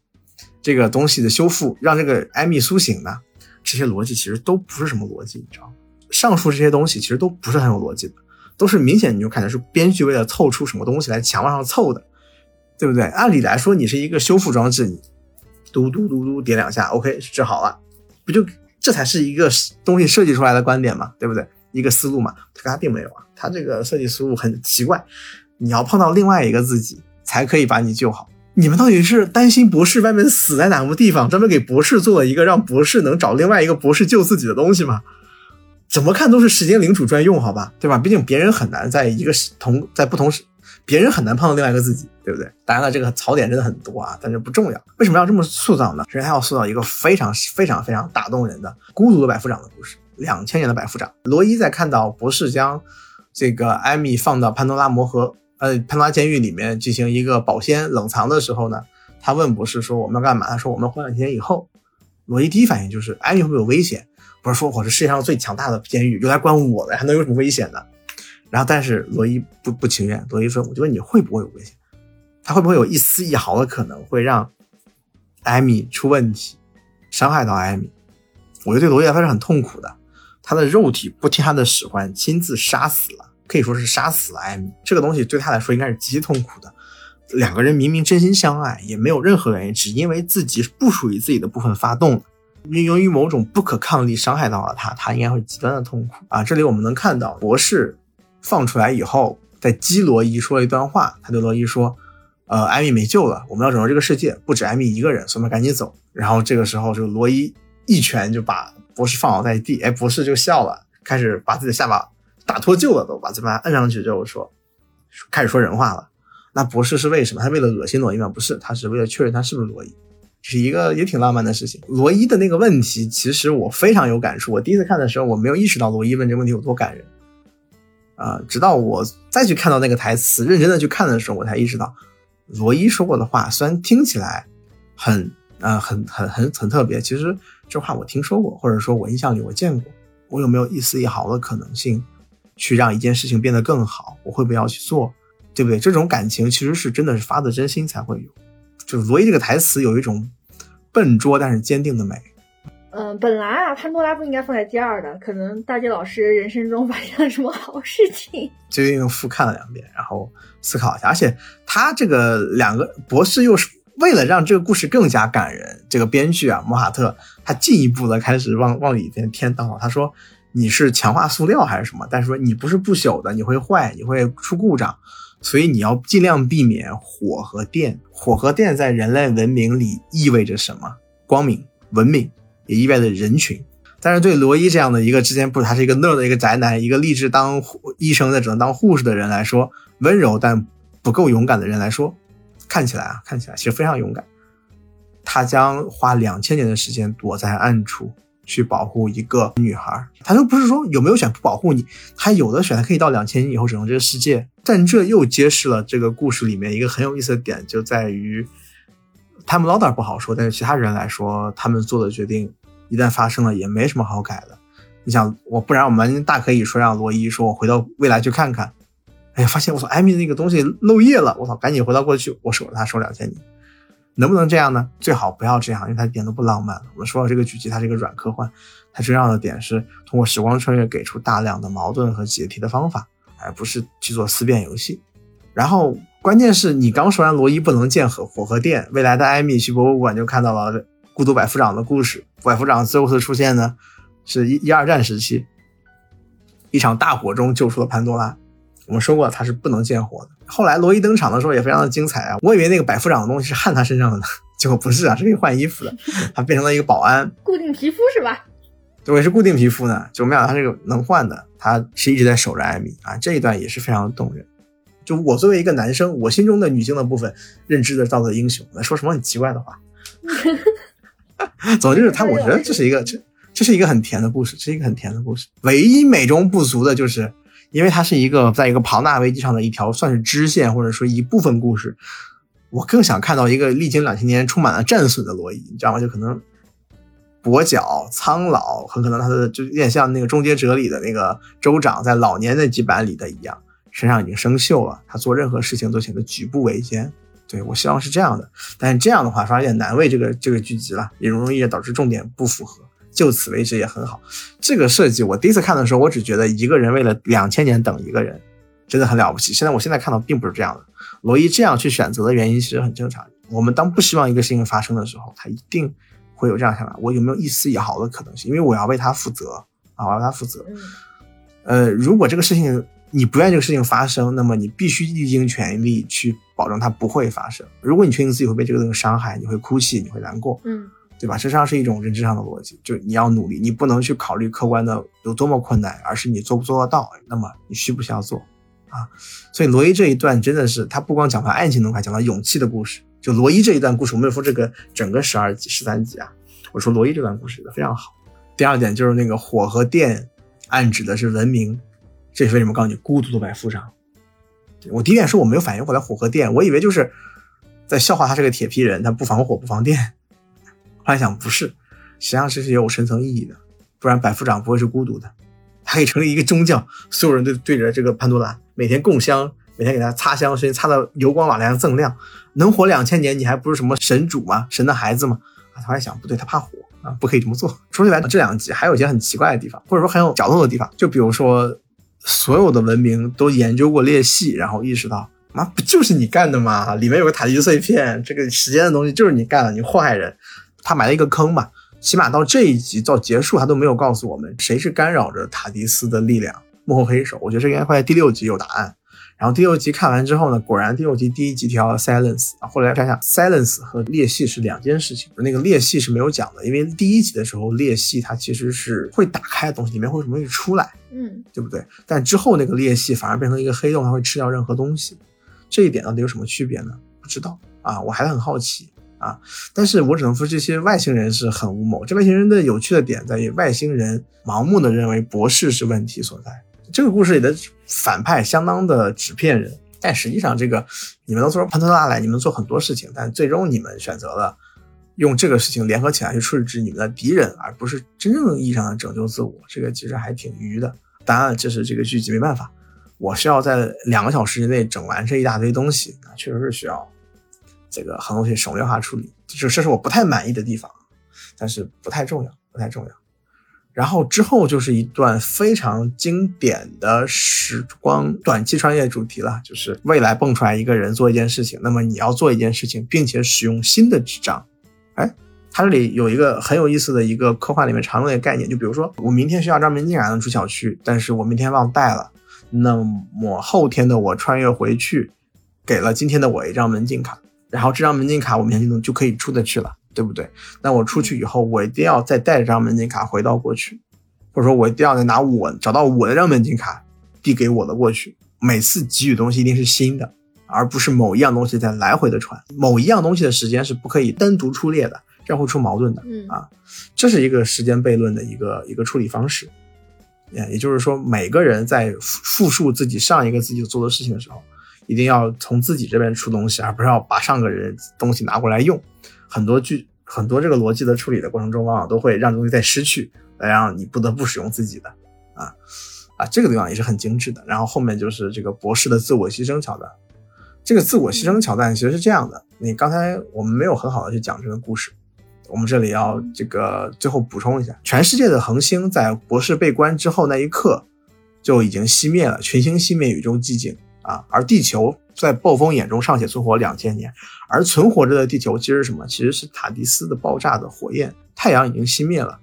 这个东西的修复，让这个艾米苏醒呢？这些逻辑其实都不是什么逻辑，你知道吗？上述这些东西其实都不是很有逻辑的，都是明显你就看的是编剧为了凑出什么东西来墙上凑的，对不对？按理来说，你是一个修复装置，你嘟嘟嘟嘟点两下，OK，治好了，不就？这才是一个东西设计出来的观点嘛，对不对？一个思路嘛。他并没有啊，他这个设计思路很奇怪。你要碰到另外一个自己，才可以把你救好。你们到底是担心博士外面死在哪个地方，专门给博士做了一个让博士能找另外一个博士救自己的东西吗？怎么看都是时间领主专用，好吧，对吧？毕竟别人很难在一个同在不同时，别人很难碰到另外一个自己，对不对？当然了，这个槽点真的很多啊，但是不重要。为什么要这么塑造呢？首先，他要塑造一个非常非常非常打动人的孤独的百夫长的故事。两千年的百夫长，罗伊在看到博士将这个艾米放到潘多拉魔盒，呃，潘多拉监狱里面进行一个保鲜冷藏的时候呢，他问博士说：“我们要干嘛？”他说：“我们活两千年以后。”罗伊第一反应就是艾米会不会有危险？不是说我是世界上最强大的监狱，用来关我的，还能有什么危险呢？然后，但是罗伊不不情愿。罗伊说：“我就问你会不会有危险？他会不会有一丝一毫的可能会让艾米出问题，伤害到艾米？我觉得对罗伊来说是很痛苦的。他的肉体不听他的使唤，亲自杀死了，可以说是杀死了艾米。这个东西对他来说应该是极其痛苦的。两个人明明真心相爱，也没有任何原因，只因为自己不属于自己的部分发动了。因。”由于某种不可抗力伤害到了他，他应该会极端的痛苦啊！这里我们能看到博士放出来以后，在激罗伊说了一段话，他对罗伊说：“呃，艾米没救了，我们要拯救这个世界，不止艾米一个人，所以我们赶紧走。”然后这个时候，这个罗伊一拳就把博士放倒在地，哎，博士就笑了，开始把自己的下巴打脱臼了，都把嘴巴摁上去之后说，开始说人话了。那博士是为什么？他为了恶心罗伊吗？不是，他是为了确认他是不是罗伊。是一个也挺浪漫的事情。罗伊的那个问题，其实我非常有感触。我第一次看的时候，我没有意识到罗伊问这个问题有多感人啊。直到我再去看到那个台词，认真的去看的时候，我才意识到，罗伊说过的话虽然听起来很呃很很很很特别，其实这话我听说过，或者说我印象里我见过。我有没有一丝一毫的可能性去让一件事情变得更好？我会不会要去做？对不对？这种感情其实是真的是发自真心才会有。就罗伊这个台词有一种。笨拙但是坚定的美。嗯，本来啊，潘多拉不应该放在第二的，可能大杰老师人生中 发生了什么好事情。最近又复看了两遍，然后思考一下。而且他这个两个博士又是为了让这个故事更加感人，这个编剧啊，莫哈特他进一步的开始往往里边添刀。他说你是强化塑料还是什么？但是说你不是不朽的，你会坏，你会出故障。所以你要尽量避免火和电。火和电在人类文明里意味着什么？光明、文明，也意味着人群。但是对罗伊这样的一个之前不，他是一个那的一个宅男，一个立志当医生的只能当护士的人来说，温柔但不够勇敢的人来说，看起来啊，看起来其实非常勇敢。他将花两千年的时间躲在暗处。去保护一个女孩，他又不是说有没有选不保护你，他有的选，他可以到两千年以后拯救这个世界。但这又揭示了这个故事里面一个很有意思的点，就在于他们 Lauder 不好说，但是其他人来说，他们做的决定一旦发生了，也没什么好改的。你想我，不然我们大可以说让罗伊说，我回到未来去看看，哎呀，发现我操，艾米那个东西漏液了，我操，赶紧回到过去，我守着他守两千年。能不能这样呢？最好不要这样，因为它一点都不浪漫。我们说到这个剧集，它是一个软科幻，它重要的点是通过时光穿越给出大量的矛盾和解题的方法，而不是去做思辨游戏。然后关键是你刚说完罗伊不能见火火和电，未来的艾米去博物馆就看到了孤独百夫长的故事。百夫长最后的出现呢，是一一二战时期，一场大火中救出了潘多拉。我们说过他是不能见火的。后来罗伊登场的时候也非常的精彩啊！我以为那个百夫长的东西是焊他身上的呢，结果不是啊，是可以换衣服的。他变成了一个保安，固定皮肤是吧？对，是固定皮肤呢。就没想到他这个能换的，他是一直在守着艾米啊。这一段也是非常动人。就我作为一个男生，我心中的女性的部分认知的道德英雄，在说什么很奇怪的话。总之是他，我觉得这是一个这这是一个很甜的故事，这是一个很甜的故事。唯一美中不足的就是。因为它是一个在一个庞大危机上的一条算是支线或者说一部分故事，我更想看到一个历经两千年充满了战损的罗伊，你知道吗？就可能跛脚、苍老，很可能他的就有点像那个《终结者》里的那个州长，在老年那几版里的一样，身上已经生锈了，他做任何事情都显得举步维艰。对我希望是这样的，但是这样的话反而有点难为这个这个剧集了，也容易导致重点不符合。就此为止也很好，这个设计我第一次看的时候，我只觉得一个人为了两千年等一个人，真的很了不起。现在我现在看到并不是这样的，罗伊这样去选择的原因其实很正常。我们当不希望一个事情发生的时候，他一定会有这样想法：我有没有一丝一毫的可能性？因为我要为他负责啊，我要为他负责。呃，如果这个事情你不愿意这个事情发生，那么你必须历尽全力去保证它不会发生。如果你确定自己会被这个东西伤害，你会哭泣，你会难过，嗯，对吧？实际上是一种认知上的逻辑，就是你要努力，你不能去考虑客观的有多么困难，而是你做不做得到。那么你需不需要做啊？所以罗伊这一段真的是他不光讲了爱情的，还讲了勇气的故事。就罗伊这一段故事，我没有说这个整个十二集、十三集啊，我说罗伊这段故事的非常好。第二点就是那个火和电，暗指的是文明，这是为什么告诉你孤独的百夫长。我第一点是我没有反应过来火和电，我以为就是在笑话他是个铁皮人，他不防火不防电。后来想不是，实际上这是有深层意义的，不然百夫长不会是孤独的，他可以成立一个宗教，所有人都对着这个潘多拉每天供香。每天给他擦香甚至，擦到油光瓦亮锃亮，能活两千年，你还不是什么神主吗？神的孩子吗？啊，他还想不对，他怕火啊，不可以这么做。说起来，这两集还有一些很奇怪的地方，或者说很有角度的地方，就比如说，所有的文明都研究过裂隙，然后意识到，妈不就是你干的吗？里面有个塔基碎片，这个时间的东西就是你干的，你祸害人。他埋了一个坑嘛，起码到这一集到结束，他都没有告诉我们谁是干扰着塔迪斯的力量，幕后黑手。我觉得这应该会在第六集有答案。然后第六集看完之后呢，果然第六集第一集提到了 silence 啊，后来想想 silence 和裂隙是两件事情，那个裂隙是没有讲的，因为第一集的时候裂隙它其实是会打开的东西，里面会什么东西出来，嗯，对不对？但之后那个裂隙反而变成一个黑洞，它会吃掉任何东西，这一点到底有什么区别呢？不知道啊，我还很好奇啊，但是我只能说这些外星人是很无谋，这外星人的有趣的点在于外星人盲目的认为博士是问题所在。这个故事里的反派相当的纸片人，但实际上这个你们都说潘多拉来，你们做很多事情，但最终你们选择了用这个事情联合起来去处置你们的敌人，而不是真正意义上的拯救自我。这个其实还挺愚的。当然，这是这个剧集没办法，我需要在两个小时之内整完这一大堆东西，那确实是需要这个很多东西省略化处理，这这是我不太满意的地方，但是不太重要，不太重要。然后之后就是一段非常经典的时光短期穿越主题了，就是未来蹦出来一个人做一件事情，那么你要做一件事情，并且使用新的纸张。哎，它这里有一个很有意思的一个科幻里面常用的概念，就比如说我明天需要张门禁卡能出小区，但是我明天忘带了，那么后天的我穿越回去，给了今天的我一张门禁卡，然后这张门禁卡我明天就能就可以出得去了。对不对？那我出去以后，我一定要再带着张门禁卡回到过去，或者说，我一定要再拿我找到我的张门禁卡递给我的过去。每次给予东西一定是新的，而不是某一样东西在来回的传。某一样东西的时间是不可以单独出列的，这样会出矛盾的。嗯啊，这是一个时间悖论的一个一个处理方式。也也就是说，每个人在复述自己上一个自己做的事情的时候，一定要从自己这边出东西，而不是要把上个人东西拿过来用。很多剧很多这个逻辑的处理的过程中，往往都会让东西再失去，来让你不得不使用自己的啊啊，这个地方也是很精致的。然后后面就是这个博士的自我牺牲桥段，这个自我牺牲桥段其实是这样的。你刚才我们没有很好的去讲这个故事，我们这里要这个最后补充一下：全世界的恒星在博士被关之后那一刻就已经熄灭了，群星熄灭，宇宙寂静啊，而地球。在暴风眼中尚且存活两千年，而存活着的地球其实是什么？其实是塔迪斯的爆炸的火焰。太阳已经熄灭了，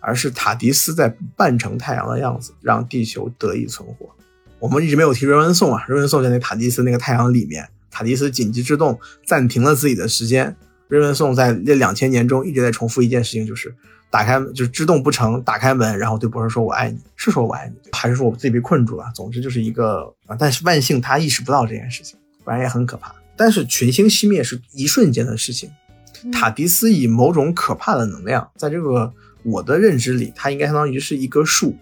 而是塔迪斯在扮成太阳的样子，让地球得以存活。我们一直没有提瑞文颂啊，瑞文颂在那塔迪斯那个太阳里面，塔迪斯紧急制动暂停了自己的时间。瑞文颂在那两千年中一直在重复一件事情，就是。打开就是制动不成，打开门，然后对博士说：“我爱你。”是说我爱你，还是说我自己被困住了？总之就是一个啊，但是万幸他意识不到这件事情，不然也很可怕。但是群星熄灭是一瞬间的事情，塔迪斯以某种可怕的能量，在这个我的认知里，它应该相当于是一棵树，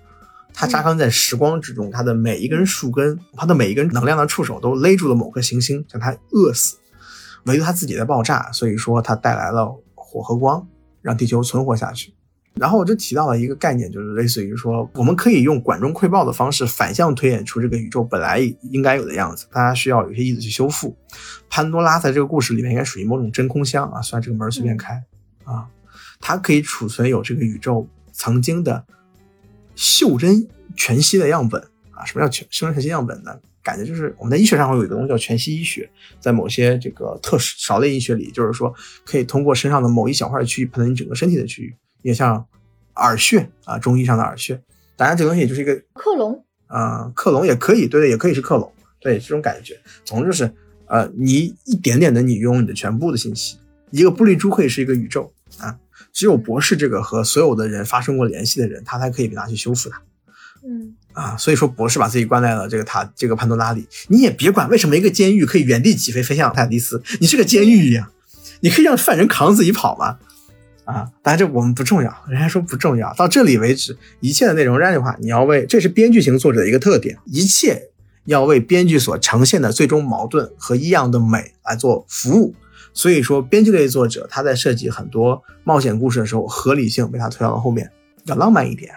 它扎根在时光之中，它的每一根树根，它的每一根能量的触手都勒住了某颗行星，将它饿死，唯独它自己在爆炸，所以说它带来了火和光，让地球存活下去。然后我就提到了一个概念，就是类似于说，我们可以用管中窥豹的方式反向推演出这个宇宙本来应该有的样子。大家需要有些意思去修复。潘多拉在这个故事里面应该属于某种真空箱啊，虽然这个门随便开啊，它可以储存有这个宇宙曾经的袖珍全息的样本啊。什么叫全袖珍全息样本呢？感觉就是我们在医学上会有一个东西叫全息医学，在某些这个特殊少类医学里，就是说可以通过身上的某一小块区域判断你整个身体的区域，也像耳穴啊，中医上的耳穴。当然，这个东西也就是一个克隆啊，克隆也可以，对对，也可以是克隆，对这种感觉。总之就是，呃，你一点点的你拥有你的全部的信息，一个玻璃珠可以是一个宇宙啊。只有博士这个和所有的人发生过联系的人，他才可以被拿去修复它。嗯啊，所以说博士把自己关在了这个塔这个潘多拉里，你也别管为什么一个监狱可以原地起飞飞向泰迪斯，你是个监狱呀，你可以让犯人扛自己跑吗？啊，当然这我们不重要，人家说不重要。到这里为止，一切的内容，这样的话，你要为这是编剧型作者的一个特点，一切要为编剧所呈现的最终矛盾和异样的美来做服务。所以说，编剧类作者他在设计很多冒险故事的时候，合理性被他推到了后面，要浪漫一点。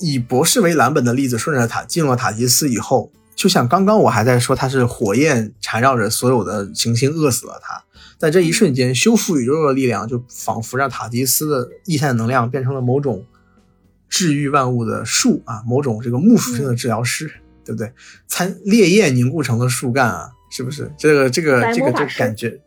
以博士为蓝本的例子，顺着塔进入了塔吉斯以后，就像刚刚我还在说他是火焰缠绕着所有的行星，饿死了他。在这一瞬间，修复宇宙的力量就仿佛让塔迪斯的异态能量变成了某种治愈万物的树啊，某种这个木属性的治疗师，对不对？参烈焰凝固成了树干啊，是不是？这个这个这个这个感觉。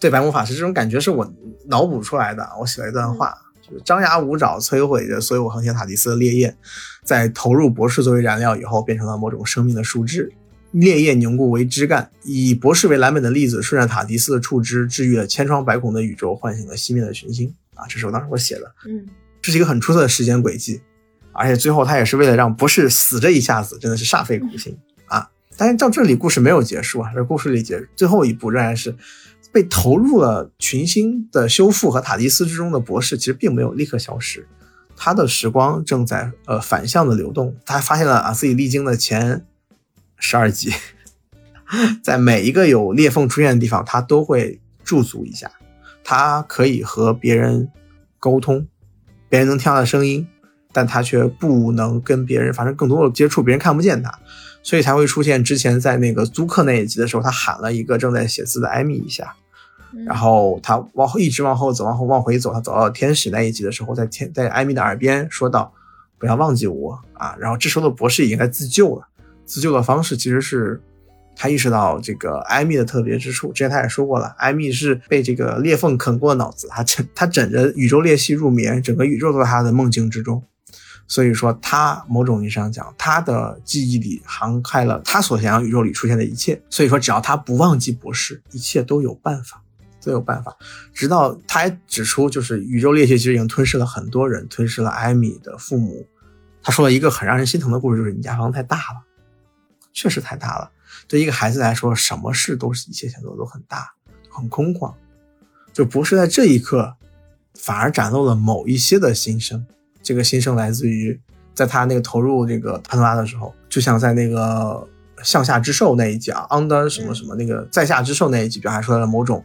对白魔法师这种感觉是我脑补出来的。我写了一段话，就是张牙舞爪摧毁着所有恒星塔迪斯的烈焰，在投入博士作为燃料以后，变成了某种生命的树枝，烈焰凝固为枝干。以博士为蓝本的例子，顺着塔迪斯的触枝，治愈了千疮百孔的宇宙，唤醒了熄灭的群星。啊，这是我当时我写的。嗯，这是一个很出色的时间轨迹，而且最后他也是为了让博士死这一下子，真的是煞费苦心啊。但是到这里故事没有结束啊，这故事里结最后一步仍然是。被投入了群星的修复和塔迪斯之中的博士，其实并没有立刻消失，他的时光正在呃反向的流动。他发现了啊自己历经的前十二集，在每一个有裂缝出现的地方，他都会驻足一下。他可以和别人沟通，别人能听到的声音，但他却不能跟别人发生更多的接触，别人看不见他，所以才会出现之前在那个租客那一集的时候，他喊了一个正在写字的艾米一下。然后他往后一直往后走，往后往回走，他走到天使那一集的时候，在天在艾米的耳边说道：“不要忘记我啊！”然后这时候的博士已经在自救了，自救的方式其实是他意识到这个艾米的特别之处。之前他也说过了，艾米是被这个裂缝啃过的脑子，他枕他枕着宇宙裂隙入眠，整个宇宙都在他的梦境之中。所以说，他某种意义上讲，他的记忆里涵盖了他所想象宇宙里出现的一切。所以说，只要他不忘记博士，一切都有办法。都有办法，直到他还指出，就是宇宙裂隙其实已经吞噬了很多人，吞噬了艾米的父母。他说了一个很让人心疼的故事，就是你家房子太大了，确实太大了。对一个孩子来说，什么事都是一切想做都很大，很空旷。就不是在这一刻，反而展露了某一些的心声。这个心声来自于，在他那个投入这个潘多拉的时候，就像在那个向下之兽那一集啊，under 什么什么那个在下之兽那一集，表现出来了某种。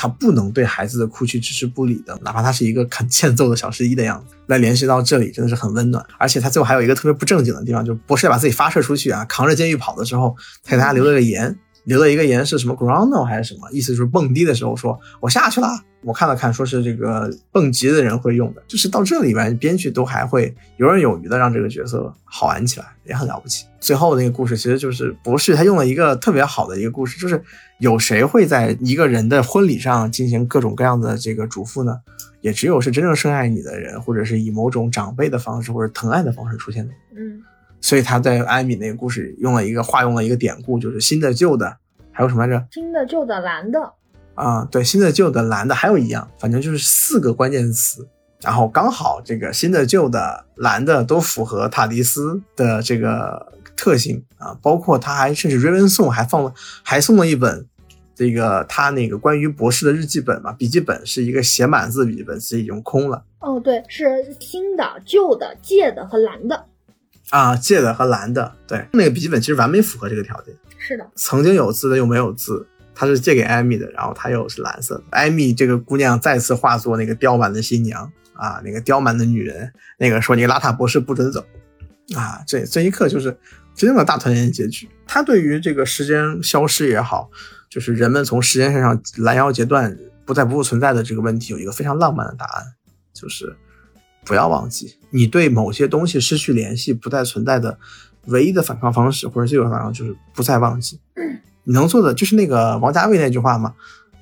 他不能对孩子的哭泣置之不理的，哪怕他是一个很欠揍的小十一的样子，来联系到这里真的是很温暖。而且他最后还有一个特别不正经的地方，就是博士把自己发射出去啊，扛着监狱跑的时候，他给大家留了个言，留了一个言是什么 groundo 还是什么，意思就是蹦迪的时候说我下去了。我看了看，说是这个蹦极的人会用的，就是到这里边，编剧都还会游刃有余的让这个角色好玩起来，也很了不起。最后那个故事其实就是博士他用了一个特别好的一个故事，就是有谁会在一个人的婚礼上进行各种各样的这个嘱咐呢？也只有是真正深爱你的人，或者是以某种长辈的方式或者疼爱的方式出现的。嗯，所以他在艾米那个故事用了一个化用了一个典故，就是新的旧的，还有什么来着？新的旧的蓝的。啊，对，新的旧的蓝的还有一样，反正就是四个关键词，然后刚好这个新的旧的蓝的都符合塔迪斯的这个特性啊，包括他还甚至 Raven 送还放了还送了一本这个他那个关于博士的日记本嘛，笔记本是一个写满字笔记本，其实已经空了。哦，对，是新的、旧的、借的和蓝的。啊，借的和蓝的，对，那个笔记本其实完美符合这个条件。是的，曾经有字的又没有字。他是借给艾米的，然后他又是蓝色的。艾米这个姑娘再次化作那个刁蛮的新娘啊，那个刁蛮的女人，那个说你邋遢博士不准走啊。这这一刻就是真正的大团圆结局。他对于这个时间消失也好，就是人们从时间线上拦腰截断，不再不复存在的这个问题，有一个非常浪漫的答案，就是不要忘记，你对某些东西失去联系，不再存在的唯一的反抗方式或者最有反抗就是不再忘记。你能做的就是那个王家卫那句话嘛，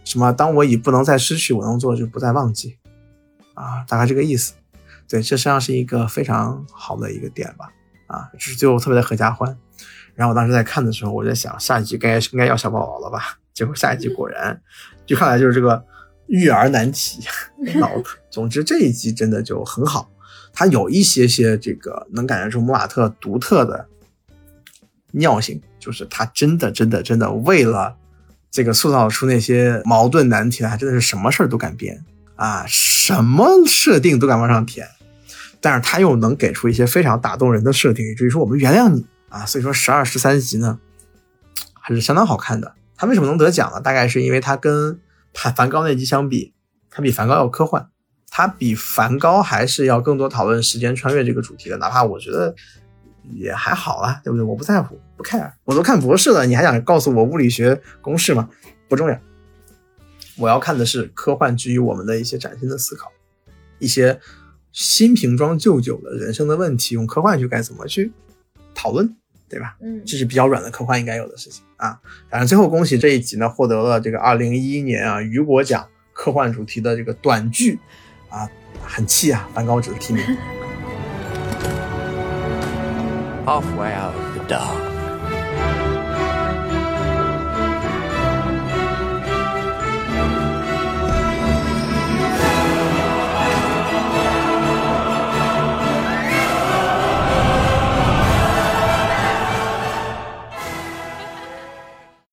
什么当我已不能再失去，我能做的就不再忘记，啊，大概这个意思。对，这实际上是一个非常好的一个点吧，啊，就是最后特别的合家欢。然后我当时在看的时候，我在想下一集该应该要小宝宝了吧？结果下一集果然，就看来就是这个育儿难题，总之这一集真的就很好，它有一些些这个能感觉出莫瓦特独特的尿性，就是他真的真的真的为了这个塑造出那些矛盾难题，来真的是什么事儿都敢编啊，什么设定都敢往上填，但是他又能给出一些非常打动人的设定，以至于说我们原谅你。啊，所以说十二十三集呢，还是相当好看的。他为什么能得奖呢？大概是因为他跟梵梵高那集相比，他比梵高要科幻，他比梵高还是要更多讨论时间穿越这个主题的。哪怕我觉得也还好啊，对不对？我不在乎，不 care。我都看博士了，你还想告诉我物理学公式吗？不重要。我要看的是科幻基于我们的一些崭新的思考，一些新瓶装旧酒的人生的问题，用科幻去该怎么去。讨论，对吧？嗯，这是比较软的科幻应该有的事情啊。反正最后恭喜这一集呢，获得了这个二零一一年啊雨果奖科幻主题的这个短剧啊，很气啊，梵高只是提名。Halfway out of the dark.